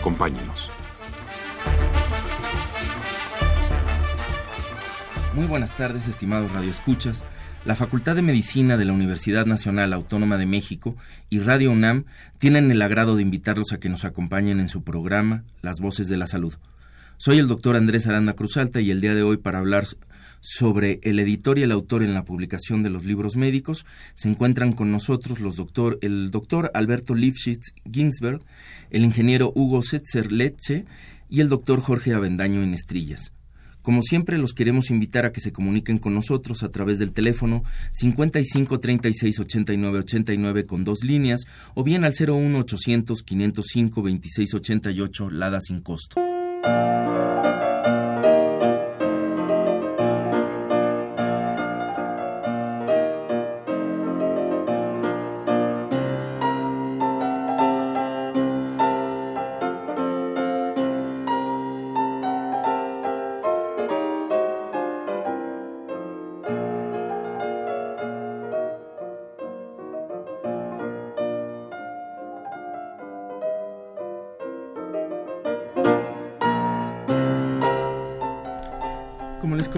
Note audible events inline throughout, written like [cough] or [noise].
Acompáñenos. Muy buenas tardes, estimados radioescuchas. La Facultad de Medicina de la Universidad Nacional Autónoma de México y Radio UNAM tienen el agrado de invitarlos a que nos acompañen en su programa Las Voces de la Salud. Soy el doctor Andrés Aranda Cruzalta y el día de hoy para hablar sobre el editor y el autor en la publicación de los libros médicos se encuentran con nosotros los doctor, el doctor Alberto Lifshitz Ginsberg, el ingeniero Hugo Setzer Leche y el doctor Jorge Avendaño en Estrillas. Como siempre, los queremos invitar a que se comuniquen con nosotros a través del teléfono 55 36 89 89 con dos líneas o bien al 01 800 505 26 88 Lada sin costo.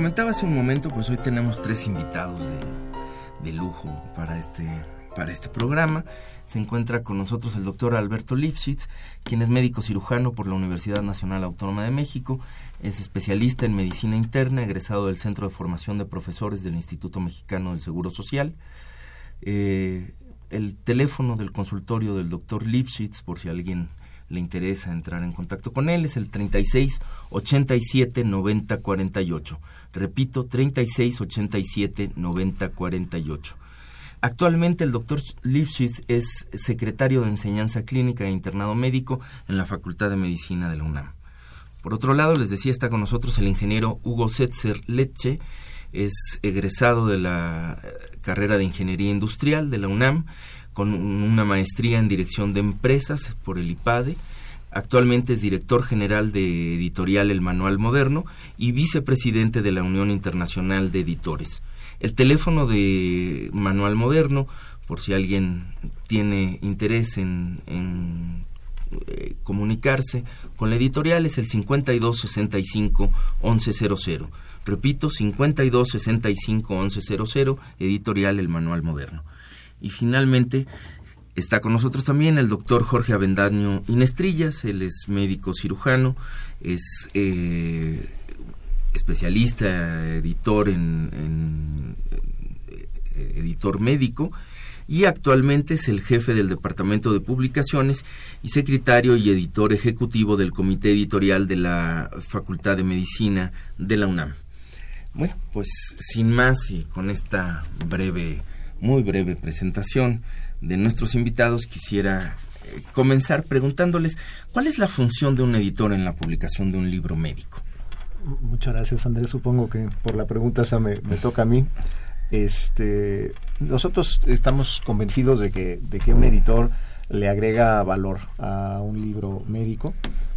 Comentaba hace un momento, pues hoy tenemos tres invitados de, lujo para este, para este programa. Se encuentra con nosotros el doctor Alberto Lifshitz, quien es médico cirujano por la Universidad Nacional Autónoma de México, es especialista en medicina interna, egresado del Centro de Formación de Profesores del Instituto Mexicano del Seguro Social. Eh, el teléfono del consultorio del doctor Lifshitz, por si alguien le interesa entrar en contacto con él, es el 36 87 90 48. Repito, 36 87 90 48. Actualmente el doctor Lifshitz es secretario de Enseñanza Clínica e Internado Médico en la Facultad de Medicina de la UNAM. Por otro lado, les decía, está con nosotros el ingeniero Hugo Setzer Leche, es egresado de la carrera de Ingeniería Industrial de la UNAM, con una maestría en Dirección de Empresas por el IPADE. Actualmente es director general de editorial El Manual Moderno y vicepresidente de la Unión Internacional de Editores. El teléfono de Manual Moderno, por si alguien tiene interés en, eh, comunicarse con la editorial, es el 5265-1100. Repito, 5265-1100, editorial El Manual Moderno. Y finalmente está con nosotros también el doctor Jorge Avendaño Inestrillas, él es médico cirujano, es eh, especialista, editor en, eh, editor médico y actualmente es el jefe del Departamento de Publicaciones y secretario y editor ejecutivo del Comité Editorial de la Facultad de Medicina de la UNAM. Bueno, pues sin más y con esta breve muy breve presentación de nuestros invitados, quisiera eh, comenzar preguntándoles cuál es la función de un editor en la publicación de un libro médico. Muchas gracias, Andrés. Supongo que por la pregunta esa me, me toca a mí. Este, nosotros estamos convencidos de que, de que un editor le agrega valor a un libro médico.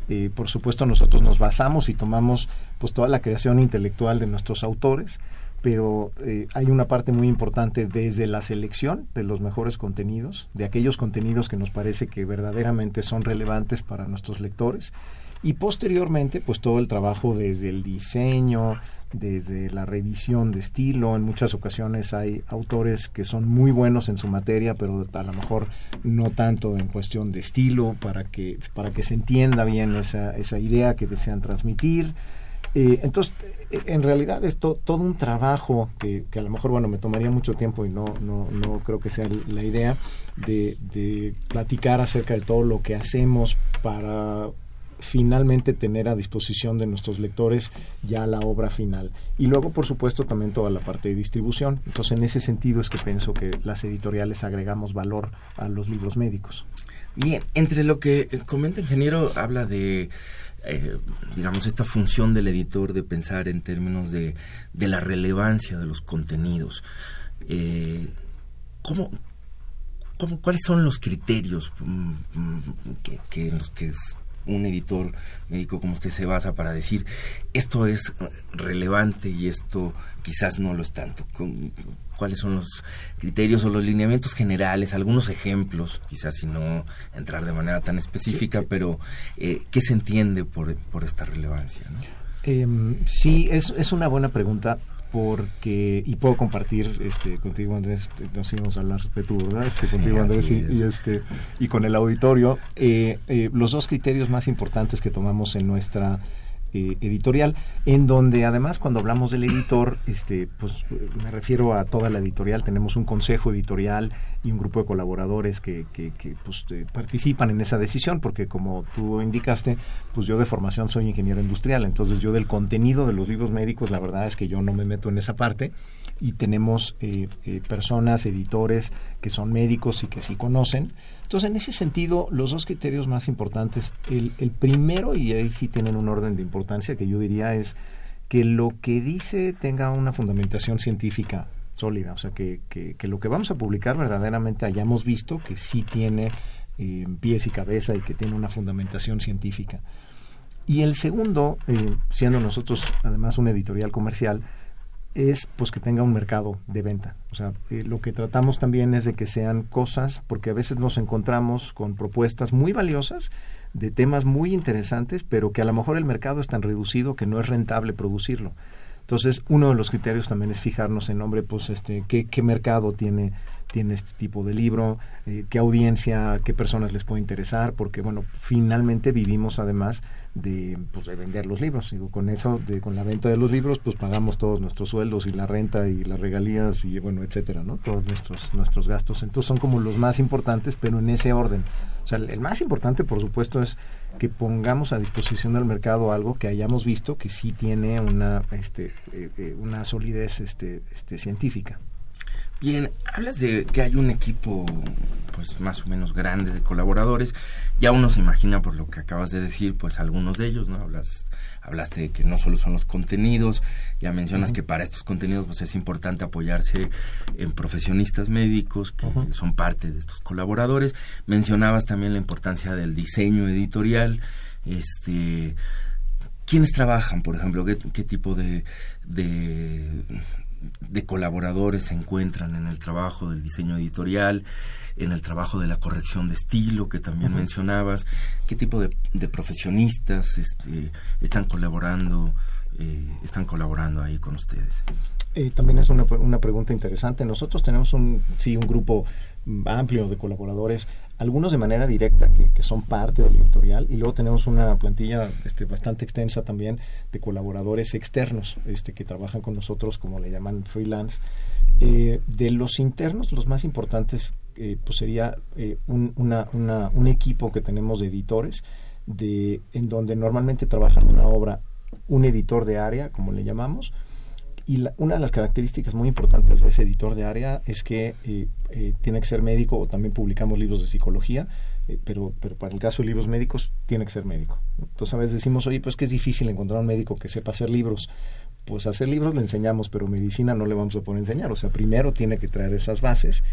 Eh, por supuesto, nosotros nos basamos y tomamos pues toda la creación intelectual de nuestros autores pero eh, hay una parte muy importante desde la selección de los mejores contenidos, de aquellos contenidos que nos parece que verdaderamente son relevantes para nuestros lectores, y posteriormente, pues todo el trabajo desde el diseño, desde la revisión de estilo. En muchas ocasiones hay autores que son muy buenos en su materia, pero a lo mejor no tanto en cuestión de estilo, para que, para que se entienda bien esa, esa idea que desean transmitir. Eh, entonces, en realidad es todo un trabajo que, que, a lo mejor, bueno, me tomaría mucho tiempo y no, no, no creo que sea la idea de, de platicar acerca de todo lo que hacemos para finalmente tener a disposición de nuestros lectores ya la obra final. Y luego, por supuesto, también toda la parte de distribución. Entonces, en ese sentido es que pienso que las editoriales agregamos valor a los libros médicos. Bien, entre lo que comenta ingeniero, habla de, eh, digamos, esta función del editor de pensar en términos de, de la relevancia de los contenidos. Eh, ¿cómo, cómo, cuáles son los criterios mm, mm, que, que en los que un editor médico como usted se basa para decir esto es relevante y esto quizás no lo es tanto? ¿Cuáles son los criterios o los lineamientos generales? Algunos ejemplos, quizás si no entrar de manera tan específica, pero eh, ¿qué se entiende por, por esta relevancia? Em, sí, es, es una buena pregunta porque y puedo compartir este contigo Andrés nos íbamos a hablar de tu verdad este, contigo Andrés y, este y con el auditorio eh, eh, los dos criterios más importantes que tomamos en nuestra eh, editorial, en donde además cuando hablamos del editor, este, pues me refiero a toda la editorial, tenemos un consejo editorial y un grupo de colaboradores que, que, pues, eh, participan en esa decisión, porque como tú indicaste, pues yo de formación soy ingeniero industrial, entonces yo del contenido de los libros médicos, la verdad es que yo no me meto en esa parte y tenemos eh, personas, editores que son médicos y que sí conocen entonces, en ese sentido, los dos criterios más importantes, el, primero, y ahí sí tienen un orden de importancia, que yo diría es que lo que dice tenga una fundamentación científica sólida, o sea, que, que, lo que vamos a publicar verdaderamente hayamos visto que sí tiene eh, pies y cabeza y que tiene una fundamentación científica. Y el segundo, eh, siendo nosotros además un editorial comercial, es pues que tenga un mercado de venta. O sea, eh, lo que tratamos también es de que sean cosas, porque a veces nos encontramos con propuestas muy valiosas de temas muy interesantes, pero que a lo mejor el mercado es tan reducido que no es rentable producirlo. Entonces, uno de los criterios también es fijarnos en, nombre, pues, este, qué, qué mercado tiene tiene este tipo de libro, eh, qué audiencia, qué personas les puede interesar, porque bueno, finalmente vivimos además de, pues, de vender los libros. Digo, con eso, de, con la venta de los libros, pues pagamos todos nuestros sueldos y la renta y las regalías y bueno, etcétera, ¿no? Todos nuestros, nuestros gastos. Entonces son como los más importantes, pero en ese orden. O sea, el más importante, por supuesto, es que pongamos a disposición del mercado algo que hayamos visto que sí tiene una, este, eh, eh, una solidez este, este, científica. Bien, hablas de que hay un equipo pues más o menos grande de colaboradores. Ya uno se imagina por lo que acabas de decir, pues algunos de ellos, ¿no? Hablas hablaste de que no solo son los contenidos, ya mencionas que para estos contenidos pues es importante apoyarse en profesionistas médicos que son parte de estos colaboradores. Mencionabas también la importancia del diseño editorial, este ¿Quiénes trabajan, por ejemplo? ¿Qué, qué tipo de, de colaboradores se encuentran en el trabajo del diseño editorial, en el trabajo de la corrección de estilo que también mencionabas, qué tipo de, profesionistas este, están colaborando, eh, están colaborando ahí con ustedes. Eh, también es una, una, pregunta interesante. Nosotros tenemos un, sí, un grupo amplio de colaboradores, algunos de manera directa, que, son parte del editorial, y luego tenemos una plantilla este, bastante extensa también de colaboradores externos este, que trabajan con nosotros, como le llaman freelance. Eh, de los internos, los más importantes, eh, pues sería eh, un, equipo que tenemos de editores, de, en donde normalmente trabajan una obra un editor de área, como le llamamos, y una de las características muy importantes de ese editor de área es que eh, eh, tiene que ser médico o también publicamos libros de psicología, eh, pero, pero para el caso de libros médicos tiene que ser médico. Entonces a veces decimos, oye, pues que es difícil encontrar un médico que sepa hacer libros. Pues hacer libros le enseñamos, pero medicina no le vamos a poder enseñar. O sea, primero tiene que traer esas bases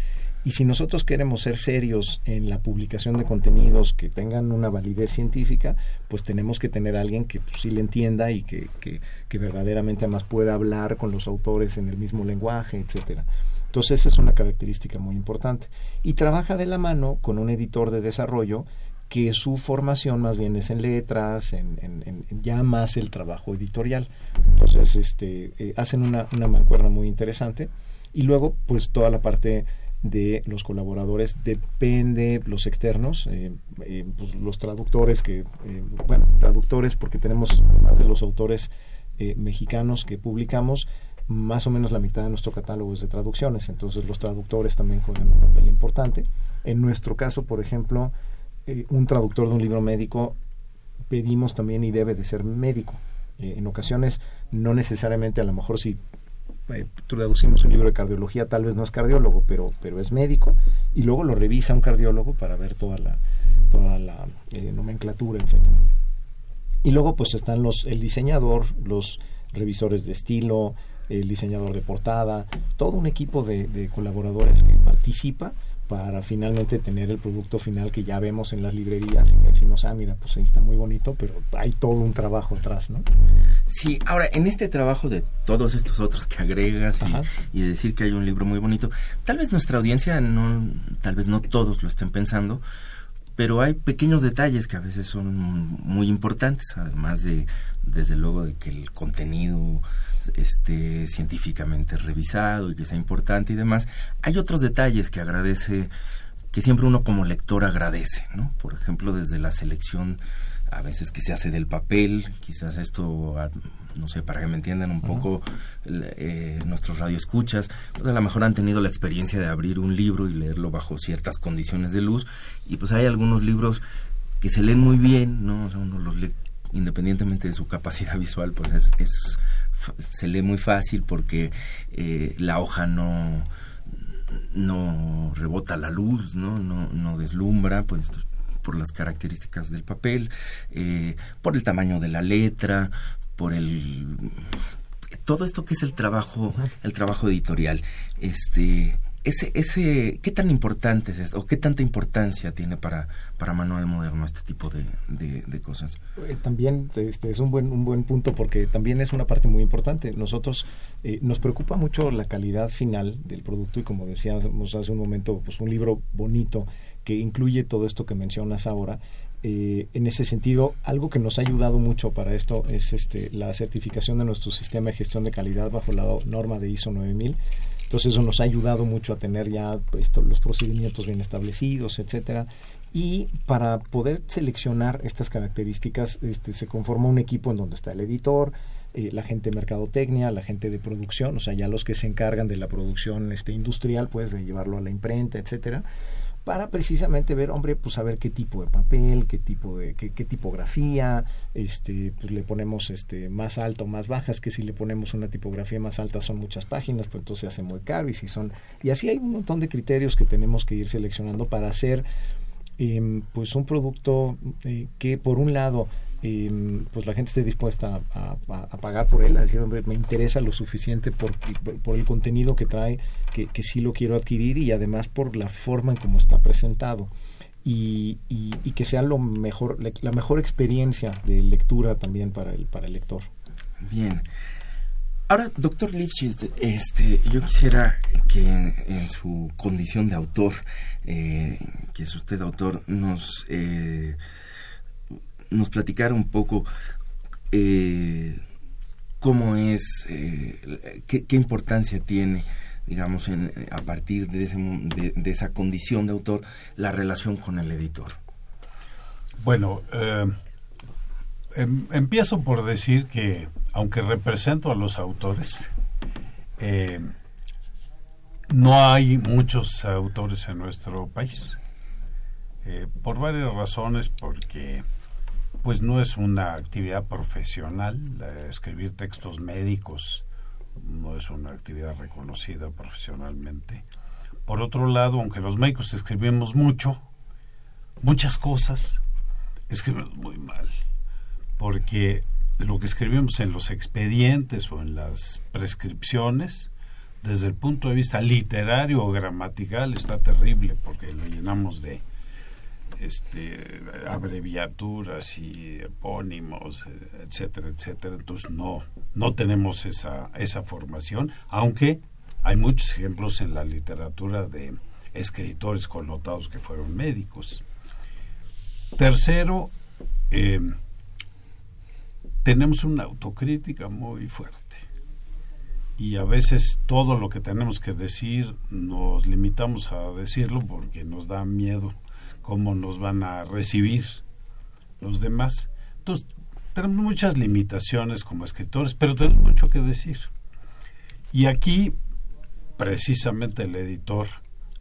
y si nosotros queremos ser serios en la publicación de contenidos que tengan una validez científica, pues tenemos que tener a alguien que pues, sí le entienda y que, que, verdaderamente además pueda hablar con los autores en el mismo lenguaje, etcétera. Entonces esa es una característica muy importante. Y trabaja de la mano con un editor de desarrollo que su formación más bien es en letras, en, en, ya más el trabajo editorial. Entonces este, eh, hacen una, una mancuerna muy interesante. Y luego, pues toda la parte de los colaboradores depende los externos eh, eh, pues los traductores que eh, bueno traductores porque tenemos más de los autores mexicanos que publicamos más o menos la mitad de nuestro catálogo es de traducciones. Entonces los traductores también juegan un papel importante. En nuestro caso por ejemplo un traductor de un libro médico pedimos también y debe de ser médico. En ocasiones no necesariamente a lo mejor si eh, traducimos un libro de cardiología, tal vez no es cardiólogo, pero, pero es médico, y luego lo revisa un cardiólogo para ver toda la, toda la eh, nomenclatura, etcétera. Y luego pues están los el diseñador, los revisores de estilo, el diseñador de portada, todo un equipo de, colaboradores que participa para finalmente tener el producto final que ya vemos en las librerías y que decimos, ah, mira, pues ahí está muy bonito, pero hay todo un trabajo atrás, ¿no? Sí, ahora, en este trabajo de todos estos otros que agregas y, y, decir que hay un libro muy bonito, tal vez nuestra audiencia no, tal vez no todos lo estén pensando, pero hay pequeños detalles que a veces son muy importantes, además de, desde luego, de que el contenido esté científicamente revisado y que sea importante y demás. Hay otros detalles que agradece, que siempre uno como lector agradece, ¿no? Por ejemplo, desde la selección a veces que se hace del papel, quizás esto, ah, no sé, para que me entiendan un poco eh, nuestros radioescuchas, pues a lo mejor han tenido la experiencia de abrir un libro y leerlo bajo ciertas condiciones de luz, y pues hay algunos libros que se leen muy bien, ¿no? uno los lee independientemente de su capacidad visual, pues es, es se lee muy fácil porque eh, la hoja no no rebota la luz, ¿no? No, no deslumbra, pues por las características del papel, eh, por el tamaño de la letra, por el todo esto que es el trabajo, el trabajo editorial. Este, ese, ese, ¿qué tan importante es esto? ¿O qué tanta importancia tiene para, para Manuel Moderno este tipo de, de, cosas? Eh, también este, es un buen, un buen punto porque también es una parte muy importante. Nosotros eh, nos preocupa mucho la calidad final del producto y como decíamos hace un momento, pues un libro bonito que incluye todo esto que mencionas ahora. Eh, en ese sentido, algo que nos ha ayudado mucho para esto es este, la certificación de nuestro sistema de gestión de calidad bajo la norma de ISO 9000. Entonces eso nos ha ayudado mucho a tener ya pues, los procedimientos bien establecidos, etcétera. Y para poder seleccionar estas características, este, se conforma un equipo en donde está el editor, eh, la gente de mercadotecnia, la gente de producción, o sea, ya los que se encargan de la producción este, industrial, pues de llevarlo a la imprenta, etcétera para precisamente ver, hombre, pues a ver qué tipo de papel, qué tipo de, qué, tipografía, este, pues le ponemos este más alto, más bajas, que si le ponemos una tipografía más alta son muchas páginas, pues entonces se hace muy caro y si son, y así hay un montón de criterios que tenemos que ir seleccionando para hacer em, pues un producto eh, que por un lado pues la gente esté dispuesta a, pagar por él, a decir, hombre, me interesa lo suficiente por, el contenido que trae, que, sí lo quiero adquirir y además por la forma en cómo está presentado. Y, y, que sea lo mejor, la mejor experiencia de lectura también para el, para el lector. Bien. Ahora, doctor Lipschitz, este, yo quisiera que en, su condición de autor, eh, que es usted autor, nos eh, nos platicara un poco eh, cómo es, eh, qué, importancia tiene, digamos, en, a partir de, ese, esa condición de autor, la relación con el editor. Bueno, eh, em, empiezo por decir que, aunque represento a los autores, no hay muchos autores en nuestro país. por varias razones, porque pues no es una actividad profesional. escribir textos médicos no es una actividad reconocida profesionalmente. Por otro lado, aunque los médicos escribimos mucho, muchas cosas, escribimos muy mal, porque lo que escribimos en los expedientes o en las prescripciones, desde el punto de vista literario o gramatical, está terrible, porque lo llenamos de este, abreviaturas y epónimos, etcétera, etcétera. Entonces no, no tenemos esa, esa formación, aunque hay muchos ejemplos en la literatura de escritores connotados que fueron médicos. Tercero, eh, tenemos una autocrítica muy fuerte y a veces todo lo que tenemos que decir nos limitamos a decirlo porque nos da miedo cómo nos van a recibir los demás. Entonces, tenemos muchas limitaciones como escritores, pero tenemos mucho que decir. Y aquí, precisamente, el editor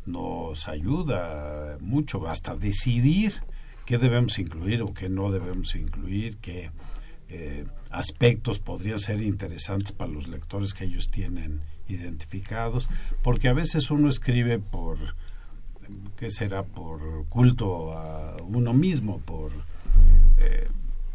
nos ayuda mucho hasta decidir qué debemos incluir o qué no debemos incluir, qué eh, aspectos podrían ser interesantes para los lectores que ellos tienen identificados, porque a veces uno escribe por ¿qué será? Por culto a uno mismo, por... Eh,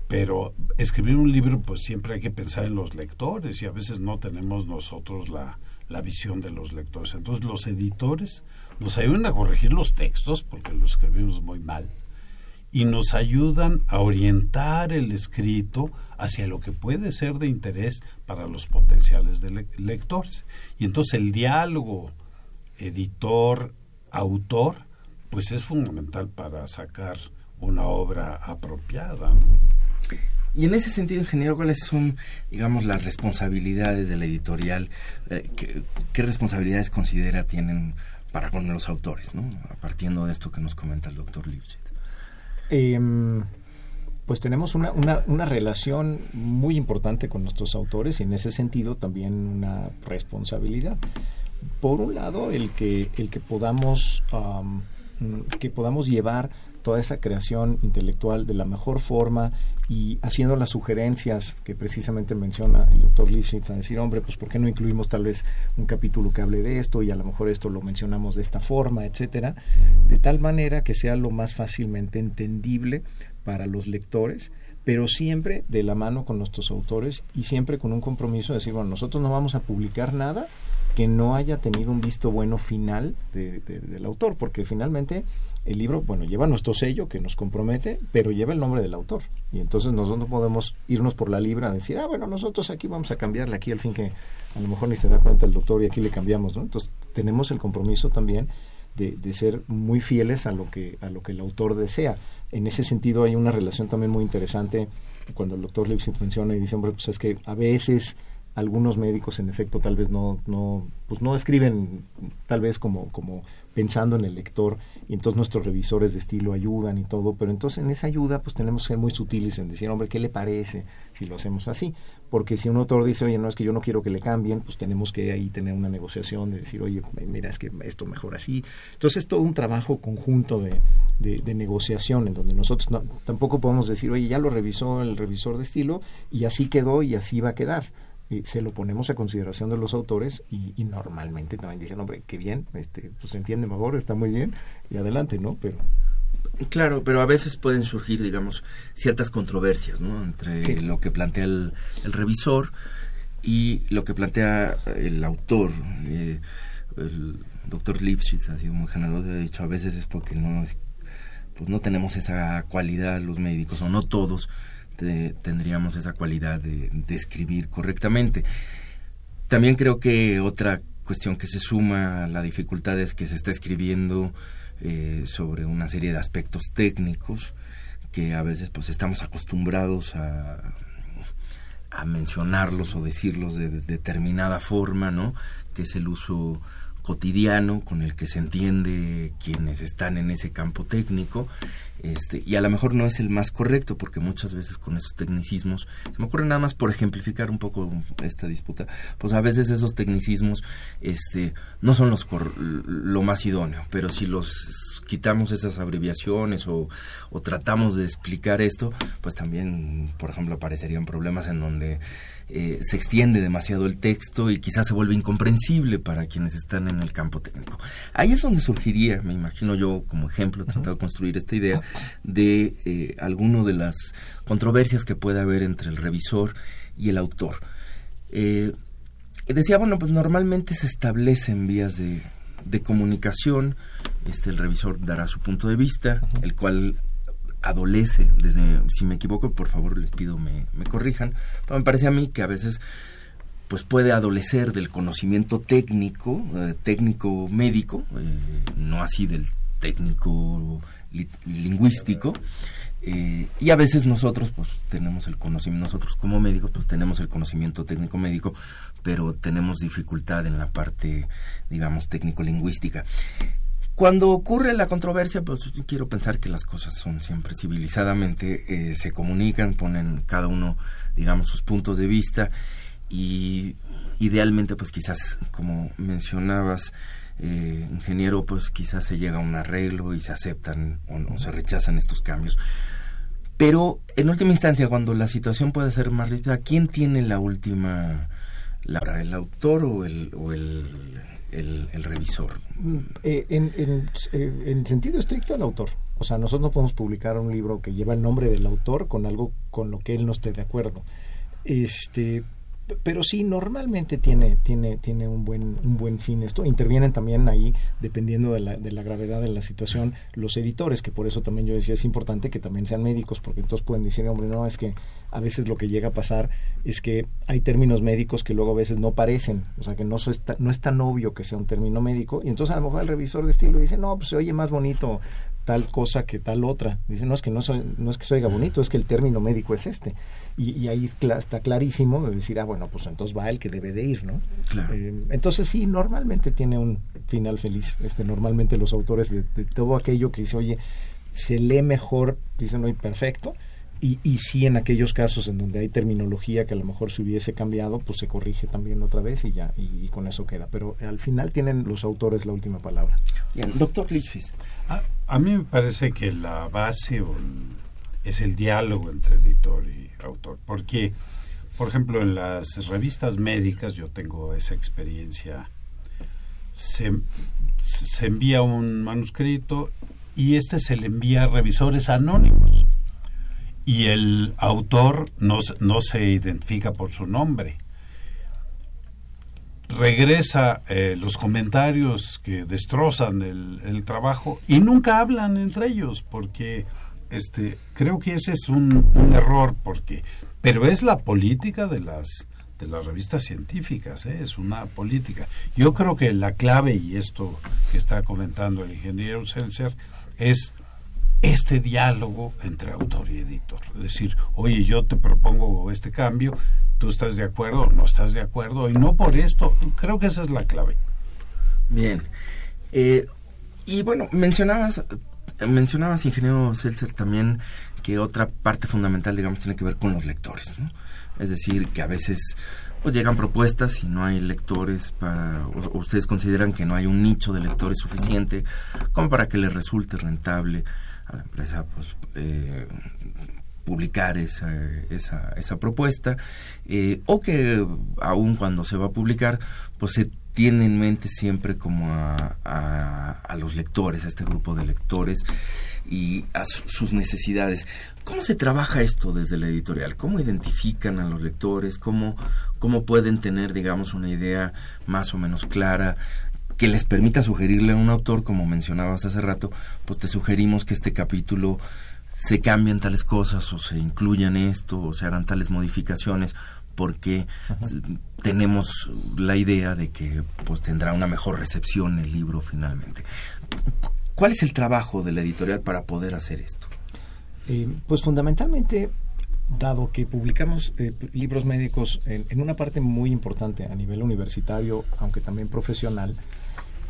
pero escribir un libro pues siempre hay que pensar en los lectores y a veces no tenemos nosotros la, la visión de los lectores. Entonces los editores nos ayudan a corregir los textos porque los escribimos muy mal y nos ayudan a orientar el escrito hacia lo que puede ser de interés para los potenciales lectores. Y entonces el diálogo editor-autor pues es fundamental para sacar una obra apropiada. Y en ese sentido, ingeniero, ¿cuáles son, digamos, las responsabilidades de la editorial? Eh, ¿qué, responsabilidades considera tienen para con los autores, ¿no? partiendo de esto que nos comenta el doctor Lipset? Em, pues tenemos una, una, una, relación muy importante con nuestros autores y en ese sentido también una responsabilidad. Por un lado, el que, el que podamos que podamos llevar toda esa creación intelectual de la mejor forma y haciendo las sugerencias que precisamente menciona el doctor Lifshitz a decir, hombre, pues ¿por qué no incluimos tal vez un capítulo que hable de esto y a lo mejor esto lo mencionamos de esta forma, etcétera, de tal manera que sea lo más fácilmente entendible para los lectores, pero siempre de la mano con nuestros autores y siempre con un compromiso de decir, bueno, nosotros no vamos a publicar nada que no haya tenido un visto bueno final del autor, porque finalmente el libro, bueno, lleva nuestro sello que nos compromete, pero lleva el nombre del autor. Y entonces nosotros no podemos irnos por la libra a decir, ah, bueno, nosotros aquí vamos a cambiarle aquí al fin que a lo mejor ni se da cuenta el doctor y aquí le cambiamos, ¿no? Entonces tenemos el compromiso también de, de, ser muy fieles a lo que a lo que el autor desea. En ese sentido hay una relación también muy interesante cuando el doctor Lipsit menciona y dice, hombre, pues es que a veces algunos médicos en efecto tal vez no no pues no escriben tal vez como como pensando en el lector y entonces nuestros revisores de estilo ayudan y todo pero entonces en esa ayuda pues tenemos que ser muy sutiles en decir hombre qué le parece si lo hacemos así porque si un autor dice oye no es que yo no quiero que le cambien pues tenemos que ahí tener una negociación de decir oye mira es que esto mejor así entonces es todo un trabajo conjunto de, de, negociación en donde nosotros no, tampoco podemos decir oye ya lo revisó el revisor de estilo y así quedó y así va a quedar se lo ponemos a consideración de los autores y, normalmente también dicen, hombre, qué bien, este, pues se entiende mejor, está muy bien y adelante, ¿no? Pero Claro, pero a veces pueden surgir, digamos, ciertas controversias, ¿no? Entre lo que plantea el, revisor y lo que plantea el autor. Eh, el doctor Lipschitz ha sido muy generoso, ha dicho a veces es porque no pues no tenemos esa cualidad los médicos, o no todos, tendríamos esa cualidad de, escribir correctamente. También creo que otra cuestión que se suma a la dificultad es que se está escribiendo eh, sobre una serie de aspectos técnicos que a veces pues estamos acostumbrados a, a mencionarlos o decirlos de, de, determinada forma, ¿no? Que es el uso cotidiano con el que se entiende quienes están en ese campo técnico este, y a lo mejor no es el más correcto porque muchas veces con esos tecnicismos, se me ocurre nada más por ejemplificar un poco esta disputa, pues a veces esos tecnicismos este, no son los lo más idóneo, pero si los quitamos esas abreviaciones o, o tratamos de explicar esto, pues también, por ejemplo, aparecerían problemas en donde eh, se extiende demasiado el texto y quizás se vuelve incomprensible para quienes están en el campo técnico. Ahí es donde surgiría, me imagino yo como ejemplo, he tratado de construir esta idea de eh, alguno de las controversias que puede haber entre el revisor y el autor. Eh, decía, bueno, pues normalmente se establecen vías de, de comunicación, este, el revisor dará su punto de vista, el cual adolece, desde, si me equivoco, por favor les pido me, me corrijan, pero me parece a mí que a veces pues puede adolecer del conocimiento técnico, eh, técnico médico, eh, no así del técnico lingüístico, eh, y a veces nosotros pues tenemos el conocimiento, nosotros como médicos pues tenemos el conocimiento técnico médico, pero tenemos dificultad en la parte, digamos, técnico lingüística. Cuando ocurre la controversia, pues quiero pensar que las cosas son siempre civilizadamente, eh, se comunican, ponen cada uno, digamos, sus puntos de vista y idealmente, pues quizás, como mencionabas, eh, ingeniero, pues quizás se llega a un arreglo y se aceptan o, no, se rechazan estos cambios. Pero en última instancia, cuando la situación puede ser más rígida, ¿quién tiene la última la, el autor o el, o el, el, revisor? Mm, eh, en, eh, en, sentido estricto, el autor. O sea, nosotros no podemos publicar un libro que lleva el nombre del autor con algo con lo que él no esté de acuerdo. Este, pero sí normalmente tiene tiene tiene un buen un buen fin esto intervienen también ahí dependiendo de la, de la gravedad de la situación los editores que por eso también yo decía es importante que también sean médicos porque entonces pueden decir hombre no es que a veces lo que llega a pasar es que hay términos médicos que luego a veces no parecen o sea que no es, no es tan obvio que sea un término médico y entonces a lo mejor el revisor de estilo dice no pues se oye más bonito tal cosa que tal otra. Dice, no es que no, soy, no es que se oiga bonito, es que el término médico es este. Y, ahí está clarísimo de decir, ah, bueno, pues entonces va el que debe de ir, ¿no? Eh, entonces sí, normalmente tiene un final feliz. Este, normalmente los autores de, todo aquello que dice, oye, se lee mejor, dicen, no, perfecto. Y, y sí en aquellos casos en donde hay terminología que a lo mejor se hubiese cambiado, pues se corrige también otra vez y ya, y, con eso queda. Pero al final tienen los autores la última palabra. Bien, doctor Lichfis, a, mí me parece que la base es el diálogo entre editor y autor, porque, por ejemplo, en las revistas médicas, yo tengo esa experiencia, se, envía un manuscrito y este se le envía a revisores anónimos y el autor no, no se identifica por su nombre regresa eh, los comentarios que destrozan el, trabajo y nunca hablan entre ellos porque este creo que ese es un, error porque pero es la política de las de las revistas científicas ¿eh? es una política yo creo que la clave y esto que está comentando el ingeniero Seltzer es este diálogo entre autor y editor. Es decir, oye, yo te propongo este cambio, tú estás de acuerdo no estás de acuerdo, y no por esto. Creo que esa es la clave. Bien. Eh, y bueno, mencionabas, mencionabas, ingeniero Seltzer, también que otra parte fundamental, digamos, tiene que ver con los lectores, ¿no? Es decir, que a veces pues llegan propuestas y no hay lectores para ustedes consideran que no hay un nicho de lectores suficiente como para que les resulte rentable a la empresa pues, eh, publicar esa, esa, esa propuesta eh, o que aún cuando se va a publicar pues se tiene en mente siempre como a, a, los lectores, a este grupo de lectores y a sus necesidades. ¿Cómo se trabaja esto desde la editorial? ¿Cómo identifican a los lectores? ¿Cómo, cómo pueden tener, digamos, una idea más o menos clara que les permita sugerirle a un autor, como mencionabas hace rato, pues te sugerimos que este capítulo se cambien tales cosas o se incluyan esto o se hagan tales modificaciones porque tenemos la idea de que pues tendrá una mejor recepción el libro finalmente. ¿Cuál es el trabajo de la editorial para poder hacer esto? Eh, pues fundamentalmente dado que publicamos eh, libros médicos en, en, una parte muy importante a nivel universitario, aunque también profesional,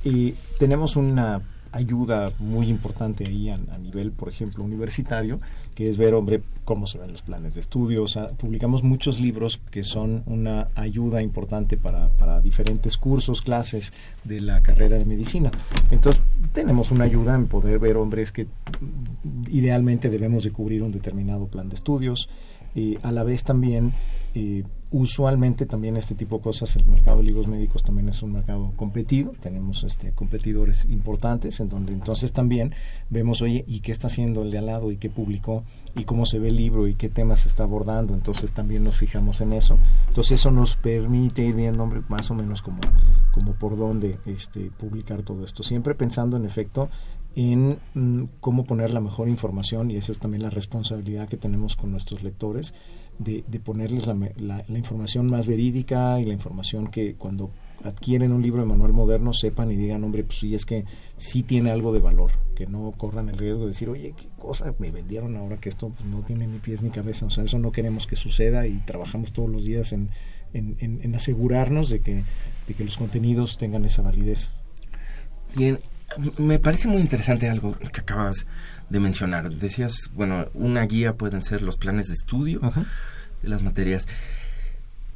y tenemos una ayuda muy importante ahí a, nivel, por ejemplo, universitario, que es ver, hombre, cómo se ven los planes de estudio. Publicamos muchos libros que son una ayuda importante para, diferentes cursos, clases de la carrera de medicina. Entonces, tenemos una ayuda en poder ver, hombre, es que idealmente debemos de cubrir un determinado plan de estudios. Y a la vez también eh, usualmente también este tipo de cosas, el mercado de libros médicos también es un mercado competido, tenemos este competidores importantes en donde entonces también vemos, oye, ¿y qué está haciendo el de al lado y qué publicó y cómo se ve el libro y qué temas está abordando? Entonces también nos fijamos en eso. Entonces eso nos permite ir viendo, hombre, más o menos como, como por dónde este, publicar todo esto. Siempre pensando en efecto en mm, cómo poner la mejor información y esa es también la responsabilidad que tenemos con nuestros lectores de, ponerles la, la, información más verídica y la información que cuando adquieren un libro de manual moderno sepan y digan, hombre, pues sí, es que sí tiene algo de valor, que no corran el riesgo de decir, oye, qué cosa me vendieron ahora que esto pues, no tiene ni pies ni cabeza. O sea, eso no queremos que suceda y trabajamos todos los días en, en, asegurarnos de que, de que los contenidos tengan esa validez. Bien, me parece muy interesante algo que acabas de mencionar. Decías, bueno, una guía pueden ser los planes de estudio de las materias.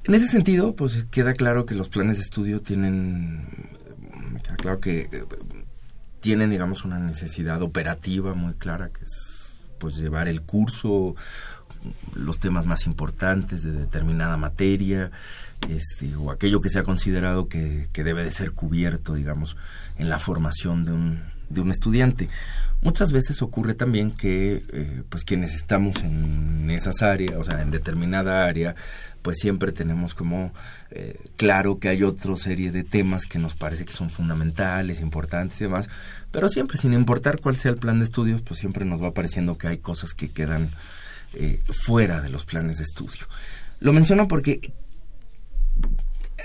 En ese sentido, pues queda claro que los planes de estudio tienen, me queda claro que eh, tienen, digamos, una necesidad operativa muy clara, que es pues llevar el curso los temas más importantes de determinada materia, este, o aquello que se ha considerado que, que debe de ser cubierto, digamos, en la formación de un, de un estudiante. Muchas veces ocurre también que eh, pues quienes estamos en esas áreas, o sea, en determinada área, pues siempre tenemos como eh, claro que hay otra serie de temas que nos parece que son fundamentales, importantes y demás, pero siempre, sin importar cuál sea el plan de estudios, pues siempre nos va pareciendo que hay cosas que quedan eh, fuera de los planes de estudio. Lo menciono porque,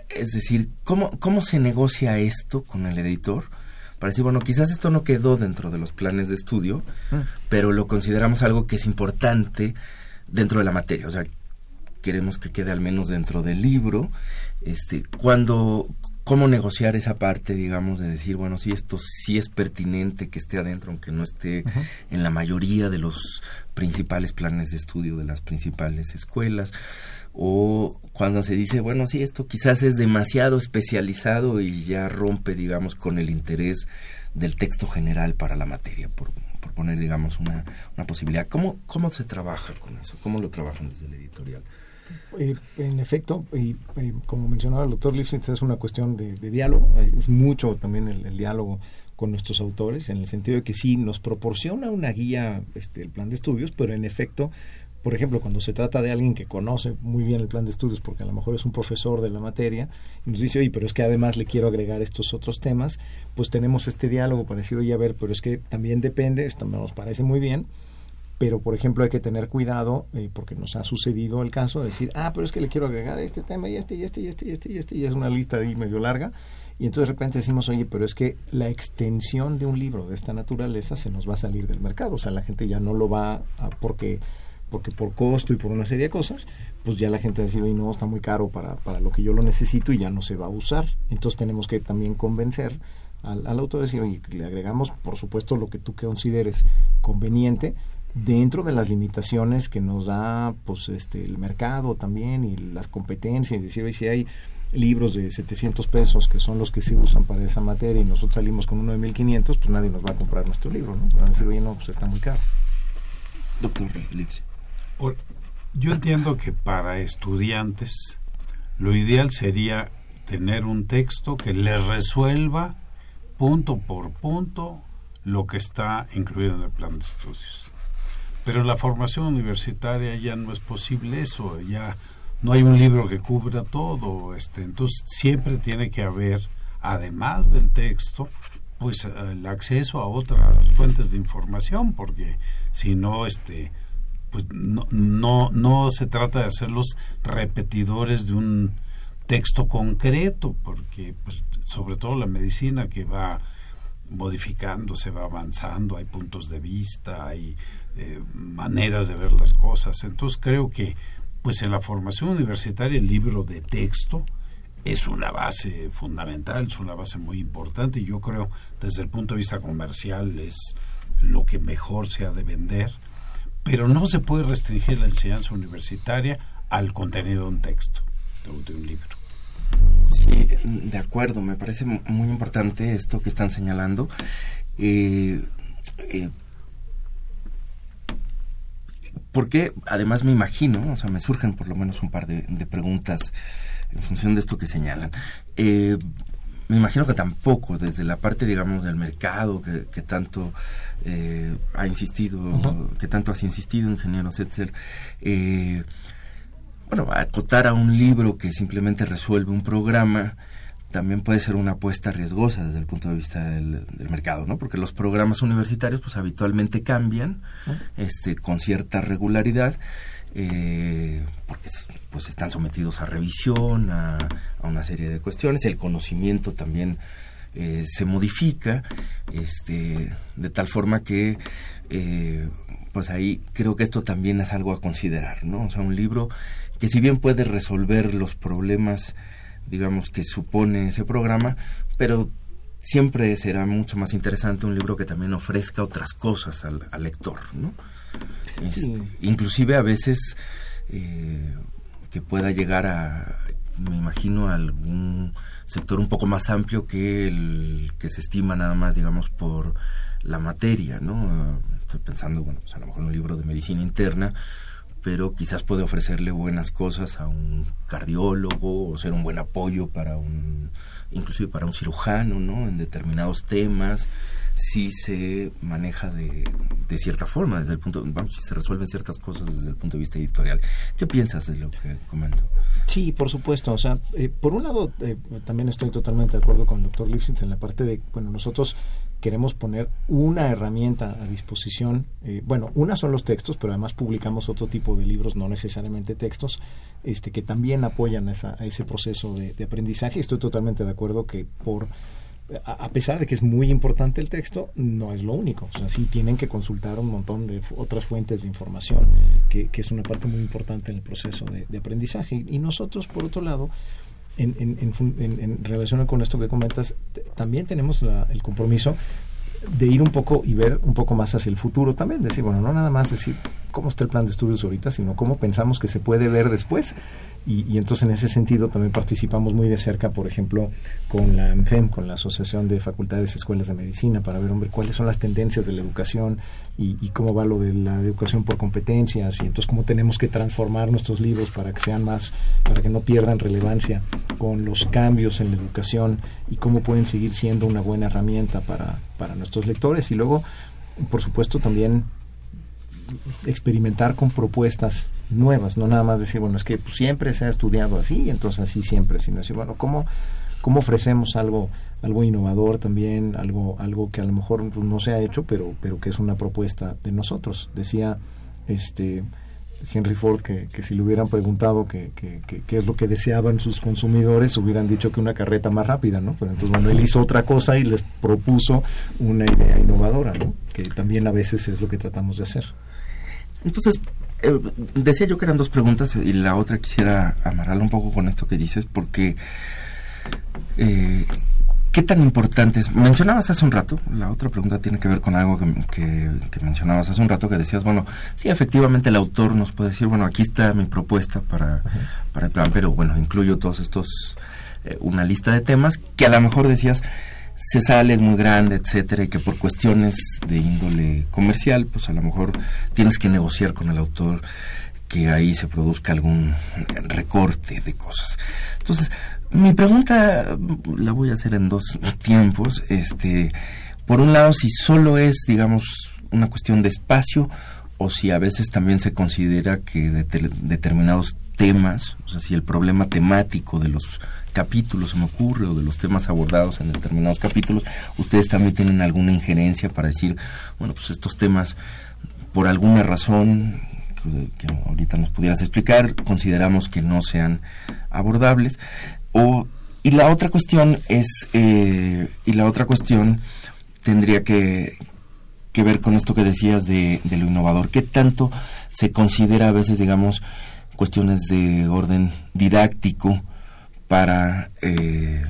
es decir, ¿cómo, cómo se negocia esto con el editor? para decir, bueno, quizás esto no quedó dentro de los planes de estudio, mm. pero lo consideramos algo que es importante dentro de la materia, o sea, queremos que quede al menos dentro del libro, este, cuando, cómo negociar esa parte, digamos, de decir, bueno, sí, esto sí es pertinente que esté adentro, aunque no esté en la mayoría de los principales planes de estudio de las principales escuelas, o cuando se dice, bueno, sí, esto quizás es demasiado especializado y ya rompe, digamos, con el interés del texto general para la materia, por, por poner, digamos, una, una posibilidad. ¿Cómo, ¿Cómo se trabaja con eso? ¿Cómo lo trabajan desde el editorial? Eh, en efecto, y, como mencionaba el doctor Lipsitz, es una cuestión de, diálogo, es mucho también el, el, diálogo con nuestros autores, en el sentido de que sí nos proporciona una guía este, el plan de estudios, pero en efecto por ejemplo, cuando se trata de alguien que conoce muy bien el plan de estudios, porque a lo mejor es un profesor de la materia, y nos dice, oye, pero es que además le quiero agregar estos otros temas, pues tenemos este diálogo para decir, oye, a ver, pero es que también depende, esto nos parece muy bien, pero por ejemplo hay que tener cuidado, eh, porque nos ha sucedido el caso de decir, ah, pero es que le quiero agregar este tema y este y este y este y este y este, y es una lista ahí medio larga, y entonces de repente decimos, oye, pero es que la extensión de un libro de esta naturaleza se nos va a salir del mercado, o sea, la gente ya no lo va a, porque porque por costo y por una serie de cosas, pues ya la gente va a decir, no, está muy caro para, para lo que yo lo necesito y ya no se va a usar. Entonces tenemos que también convencer al, al autor de decir, oye, le agregamos, por supuesto, lo que tú consideres conveniente dentro de las limitaciones que nos da pues este el mercado también y las competencias y decir, oye, si hay libros de 700 pesos que son los que se usan para esa materia y nosotros salimos con uno de 1500, pues nadie nos va a comprar nuestro libro, ¿no? Van a decir, oye, no, pues está muy caro. Doctor Lipsi. Yo entiendo que para estudiantes lo ideal sería tener un texto que les resuelva punto por punto lo que está incluido en el plan de estudios. Pero la formación universitaria ya no es posible eso, ya no hay un libro que cubra todo, este, entonces siempre tiene que haber, además del texto, pues el acceso a otras fuentes de información, porque si no, este, pues no, no, no se trata de hacerlos repetidores de un texto concreto, porque pues, sobre todo la medicina que va modificando, se va avanzando, hay puntos de vista, hay eh, maneras de ver las cosas. Entonces creo que pues en la formación universitaria el libro de texto es una base fundamental, es una base muy importante y yo creo desde el punto de vista comercial es lo que mejor se ha de vender pero no se puede restringir la enseñanza universitaria al contenido de un texto, de, un libro. Sí, de acuerdo, me parece muy importante esto que están señalando. Eh, eh, porque además me imagino, o sea, me surgen por lo menos un par de, preguntas en función de esto que señalan. Eh, me imagino que tampoco desde la parte digamos del mercado que, tanto eh, ha insistido que tanto has insistido ingeniero Setzer eh, bueno acotar a un libro que simplemente resuelve un programa también puede ser una apuesta riesgosa desde el punto de vista del, mercado, ¿no? Porque los programas universitarios, pues habitualmente cambian, este, con cierta regularidad, eh, porque pues están sometidos a revisión, a, una serie de cuestiones, el conocimiento también eh, se modifica, este, de tal forma que eh, pues ahí creo que esto también es algo a considerar, ¿no? O sea, un libro que si bien puede resolver los problemas, digamos, que supone ese programa, pero siempre será mucho más interesante un libro que también ofrezca otras cosas al, lector, ¿no? Este, inclusive a veces eh, que pueda llegar a, me imagino, a algún sector un poco más amplio que el que se estima nada más, digamos, por la materia, ¿no? Estoy pensando, bueno, pues a lo mejor un libro de medicina interna, pero quizás puede ofrecerle buenas cosas a un cardiólogo o ser un buen apoyo para un inclusive para un cirujano, ¿no? En determinados temas, si se maneja de, de cierta forma, desde el punto, vamos, se resuelven ciertas cosas desde el punto de vista editorial. ¿Qué piensas de lo que comento? Sí, por supuesto. O sea, eh, por un lado, eh, también estoy totalmente de acuerdo con el doctor Lifshitz en la parte de, bueno, nosotros queremos poner una herramienta a disposición. Eh, bueno, una son los textos, pero además publicamos otro tipo de libros, no necesariamente textos, este, que también apoyan a ese proceso de aprendizaje. Estoy totalmente de acuerdo que por a pesar de que es muy importante el texto, no es lo único. O sea, sí tienen que consultar un montón de otras fuentes de información, que, es una parte muy importante en el proceso de, aprendizaje. Y nosotros, por otro lado, en, en, relación con esto que comentas, también tenemos el compromiso de ir un poco y ver un poco más hacia el futuro también, decir, bueno, no nada más decir cómo está el plan de estudios ahorita, sino cómo pensamos que se puede ver después y, entonces en ese sentido también participamos muy de cerca, por ejemplo, con la ANFEM, con la Asociación de Facultades y Escuelas de Medicina, para ver, hombre, cuáles son las tendencias de la educación y, cómo va lo de la educación por competencias y entonces cómo tenemos que transformar nuestros libros para que sean más, para que no pierdan relevancia con los cambios en la educación y cómo pueden seguir siendo una buena herramienta para, para nuestros lectores. Y luego, por supuesto, también experimentar con propuestas nuevas, no nada más decir, bueno, es que siempre se ha estudiado así, entonces así siempre, sino decir, bueno, ¿cómo, cómo ofrecemos algo algo innovador también, algo algo que a lo mejor pues, no se ha hecho, pero pero que es una propuesta de nosotros. Decía este Henry Ford que, que si le hubieran preguntado qué que, es lo que deseaban sus consumidores, hubieran dicho que una carreta más rápida, ¿no? Pero entonces, bueno, él hizo otra cosa y les propuso una idea innovadora, ¿no? Que también a veces es lo que tratamos de hacer. Entonces, eh, decía yo que eran dos preguntas y la otra quisiera amarrarla un poco con esto que dices, porque eh, ¿qué tan importante es? Mencionabas hace un rato, la otra pregunta tiene que ver con algo que, mencionabas hace un rato, que decías, bueno, sí, efectivamente el autor nos puede decir, bueno, aquí está mi propuesta para, para el plan, pero bueno, incluyo todos estos, eh, una lista de temas que a lo mejor decías, se sale, es muy grande, etcétera, y que por cuestiones de índole comercial, pues a lo mejor tienes que negociar con el autor que ahí se produzca algún recorte de cosas. Entonces, mi pregunta la voy a hacer en dos tiempos. Este, por un lado, si solo es, digamos, una cuestión de espacio o si a veces también se considera que determinados temas, o sea, si el problema temático de los capítulos, se me ocurre, o de los temas abordados en determinados capítulos, ustedes también tienen alguna injerencia para decir, bueno, pues estos temas, por alguna razón que, ahorita nos pudieras explicar, consideramos que no sean abordables. O, y la otra cuestión es, eh, y la otra cuestión tendría que, que ver con esto que decías de, de, lo innovador. ¿Qué tanto se considera a veces, digamos, cuestiones de orden didáctico para eh,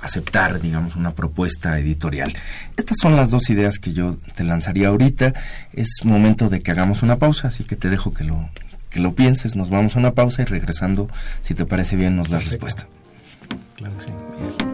aceptar, digamos, una propuesta editorial. Estas son las dos ideas que yo te lanzaría ahorita. Es momento de que hagamos una pausa, así que te dejo que lo, que lo pienses. Nos vamos a una pausa y regresando, si te parece bien, nos das respuesta. Claro que sí. Bien,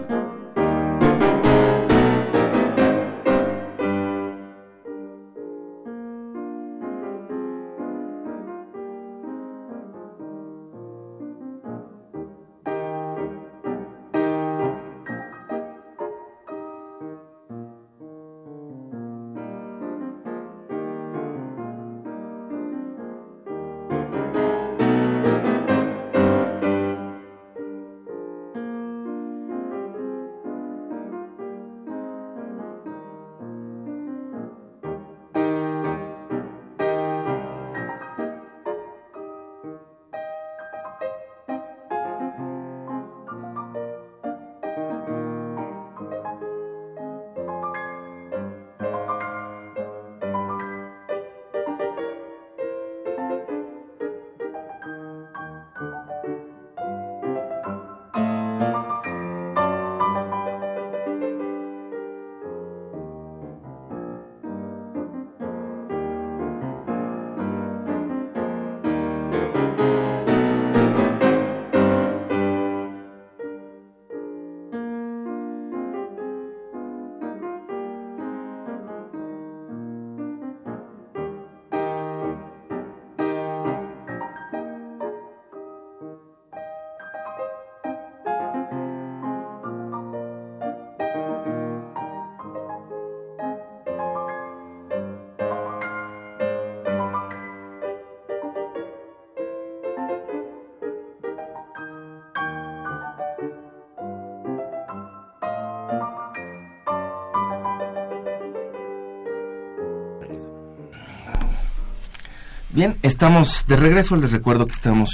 estamos de regreso. Les recuerdo que estamos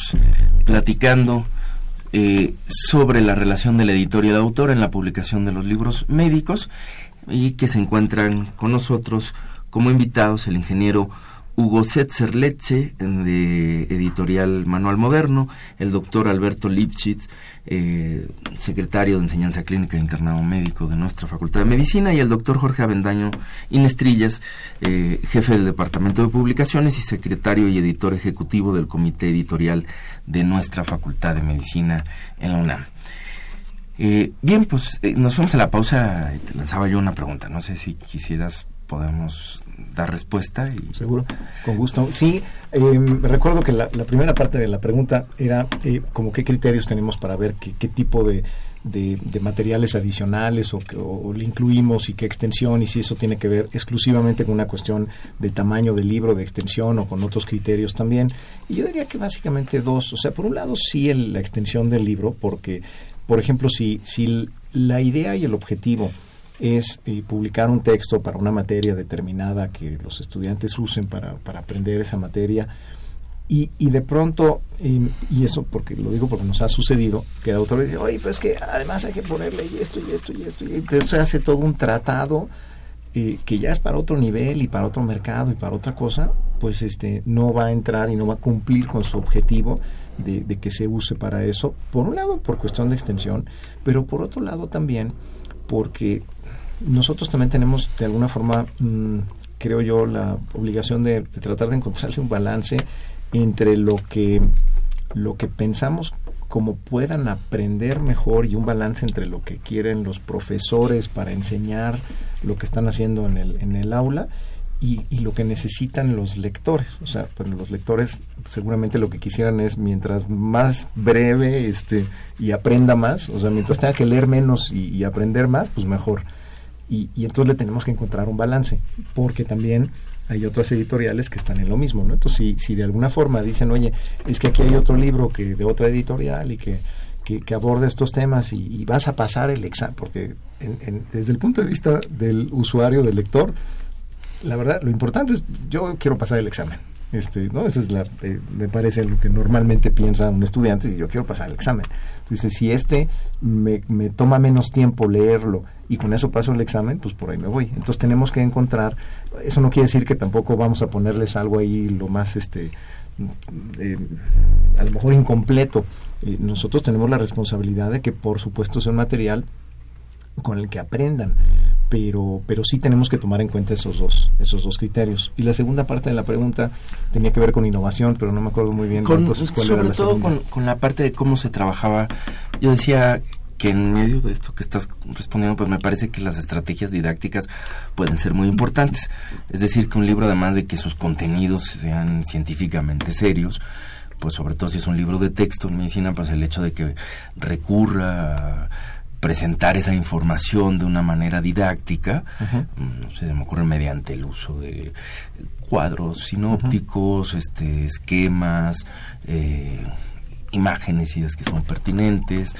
platicando eh, sobre la relación del editor y el autor en la publicación de los libros médicos y que se encuentran con nosotros como invitados el ingeniero Hugo Setzer Leche, de Editorial Manual Moderno, el doctor Alberto Lipschitz, eh, secretario de Enseñanza Clínica e Internado Médico de nuestra Facultad de Medicina, y el doctor Jorge Avendaño Inestrillas, eh, jefe del Departamento de Publicaciones y secretario y editor ejecutivo del Comité Editorial de nuestra Facultad de Medicina en la UNAM. Eh, bien, pues nos fuimos a la pausa y te lanzaba yo una pregunta. No sé si quisieras podemos dar respuesta. Y... Seguro, con gusto. Sí, em, recuerdo que la, primera parte de la pregunta era eh, como qué criterios tenemos para ver qué, tipo de, de, materiales adicionales o, le incluimos y qué extensión y si eso tiene que ver exclusivamente con una cuestión de tamaño del libro, de extensión o con otros criterios también. Y yo diría que básicamente dos. O sea, por un lado sí la extensión del libro, porque, por ejemplo, si, si la idea y el objetivo es eh, publicar un texto para una materia determinada que los estudiantes usen para, para aprender esa materia. Y, y de pronto, y eso porque lo digo porque nos ha sucedido, que el autor dice, oye, pues que además hay que ponerle esto y esto y esto, y entonces se hace todo un tratado eh, que ya es para otro nivel y para otro mercado y para otra cosa, pues este no va a entrar y no va a cumplir con su objetivo de que se use para eso, por un lado por cuestión de extensión, pero por otro lado también porque nosotros también tenemos de alguna forma, mm, creo yo, la obligación de, tratar de encontrarle un balance entre lo que, lo que pensamos como puedan aprender mejor y un balance entre lo que quieren los profesores para enseñar lo que están haciendo en el, en el aula y, lo que necesitan los lectores. O sea, pues los lectores seguramente lo que quisieran es mientras más breve este, y aprenda más, o sea, mientras tenga que leer menos y aprender más, pues mejor. Y, entonces le tenemos que encontrar un balance, porque también hay otras editoriales que están en lo mismo, ¿no? Entonces, si, si de alguna forma dicen, oye, es que aquí hay otro libro que de otra editorial y que, que, aborda estos temas y, vas a pasar el examen, porque desde el punto de vista del usuario, del lector, la verdad, lo importante es, yo quiero pasar el examen. Este, ¿no? Esa es la, eh, me parece lo que normalmente piensa un estudiante si yo quiero pasar el examen. Entonces, si este me, me toma menos tiempo leerlo y con eso paso el examen, pues por ahí me voy. Entonces tenemos que encontrar, eso no quiere decir que tampoco vamos a ponerles algo ahí lo más, este, eh, a lo mejor incompleto. Eh, nosotros tenemos la responsabilidad de que por supuesto sea un material con el que aprendan, pero, pero sí tenemos que tomar en cuenta esos dos, esos dos criterios. Y la segunda parte de la pregunta tenía que ver con innovación, pero no me acuerdo muy bien. entonces, ¿cuál sobre era la todo con, con, la parte de cómo se trabajaba. Yo decía que en medio de esto que estás respondiendo, pues me parece que las estrategias didácticas pueden ser muy importantes. Es decir, que un libro, además de que sus contenidos sean científicamente serios, pues sobre todo si es un libro de texto en medicina, pues el hecho de que recurra a presentar esa información de una manera didáctica, no sé, se me ocurre mediante el uso de cuadros sinópticos, este, esquemas, eh, imágenes y es que son pertinentes,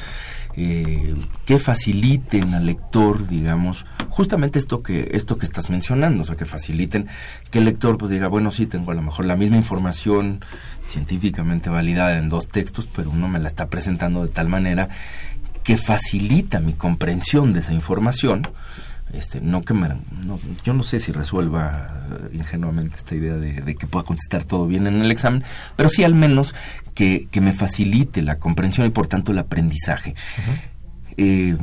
eh, que faciliten al lector, digamos, justamente esto que esto que estás mencionando, o sea, que faciliten que el lector pues diga, bueno, sí, tengo a lo mejor la misma información científicamente validada en dos textos, pero uno me la está presentando de tal manera que facilita mi comprensión de esa información. Este, no que me, yo no sé si resuelva ingenuamente esta idea de, que pueda contestar todo bien en el examen, pero sí al menos que, me facilite la comprensión y por tanto el aprendizaje. Eh,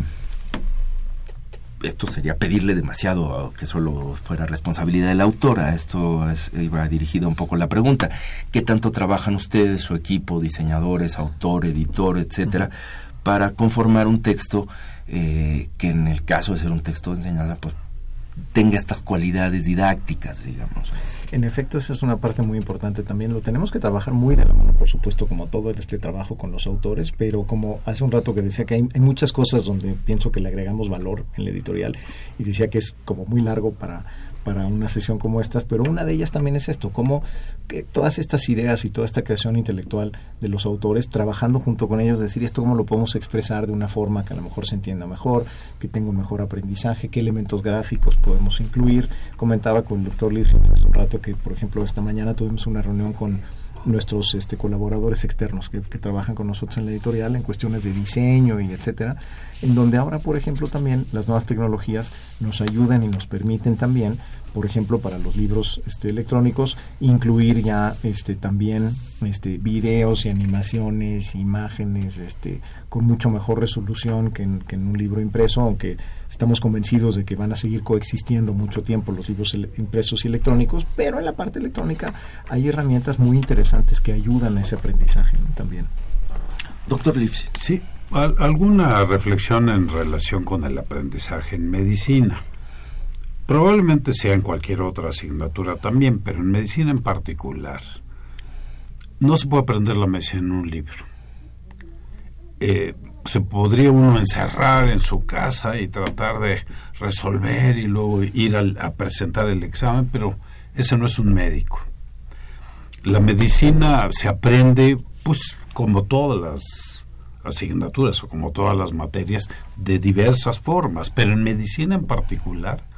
esto sería pedirle demasiado que solo fuera responsabilidad de la autora. Esto iba dirigida un poco la pregunta. ¿Qué tanto trabajan ustedes, su equipo, diseñadores, autor, editor, etcétera, para conformar un texto eh, que en el caso de ser un texto de enseñanza, pues tenga estas cualidades didácticas, digamos. En efecto, esa es una parte muy importante también. Lo tenemos que trabajar muy de la mano, por supuesto, como todo este trabajo con los autores, pero como hace un rato que decía que hay, muchas cosas donde pienso que le agregamos valor en la editorial y decía que es como muy largo para para una sesión como estas, pero una de ellas también es esto, cómo que todas estas ideas y toda esta creación intelectual de los autores, trabajando junto con ellos, decir esto cómo lo podemos expresar de una forma que a lo mejor se entienda mejor, que tenga un mejor aprendizaje, qué elementos gráficos podemos incluir. Comentaba con el doctor Liz hace un rato que, por ejemplo, esta mañana tuvimos una reunión con nuestros este, colaboradores externos que, que, trabajan con nosotros en la editorial en cuestiones de diseño y etcétera, en donde ahora, por ejemplo, también las nuevas tecnologías nos ayudan y nos permiten también por ejemplo, para los libros este, electrónicos, incluir ya este, también este, videos y animaciones, imágenes, este, con mucho mejor resolución que en, un libro impreso, aunque estamos convencidos de que van a seguir coexistiendo mucho tiempo los libros impresos y electrónicos, pero en la parte electrónica hay herramientas muy interesantes que ayudan a ese aprendizaje también. Doctor Lipsi. Sí, alguna reflexión en relación con el aprendizaje en medicina. Probablemente sea en cualquier otra asignatura también, pero en medicina en particular. No se puede aprender la medicina en un libro. Eh, se podría uno encerrar en su casa y tratar de resolver y luego ir a presentar el examen, pero ese no es un médico. La medicina se aprende, pues, como todas las asignaturas o como todas las materias, de diversas formas, pero en medicina en particular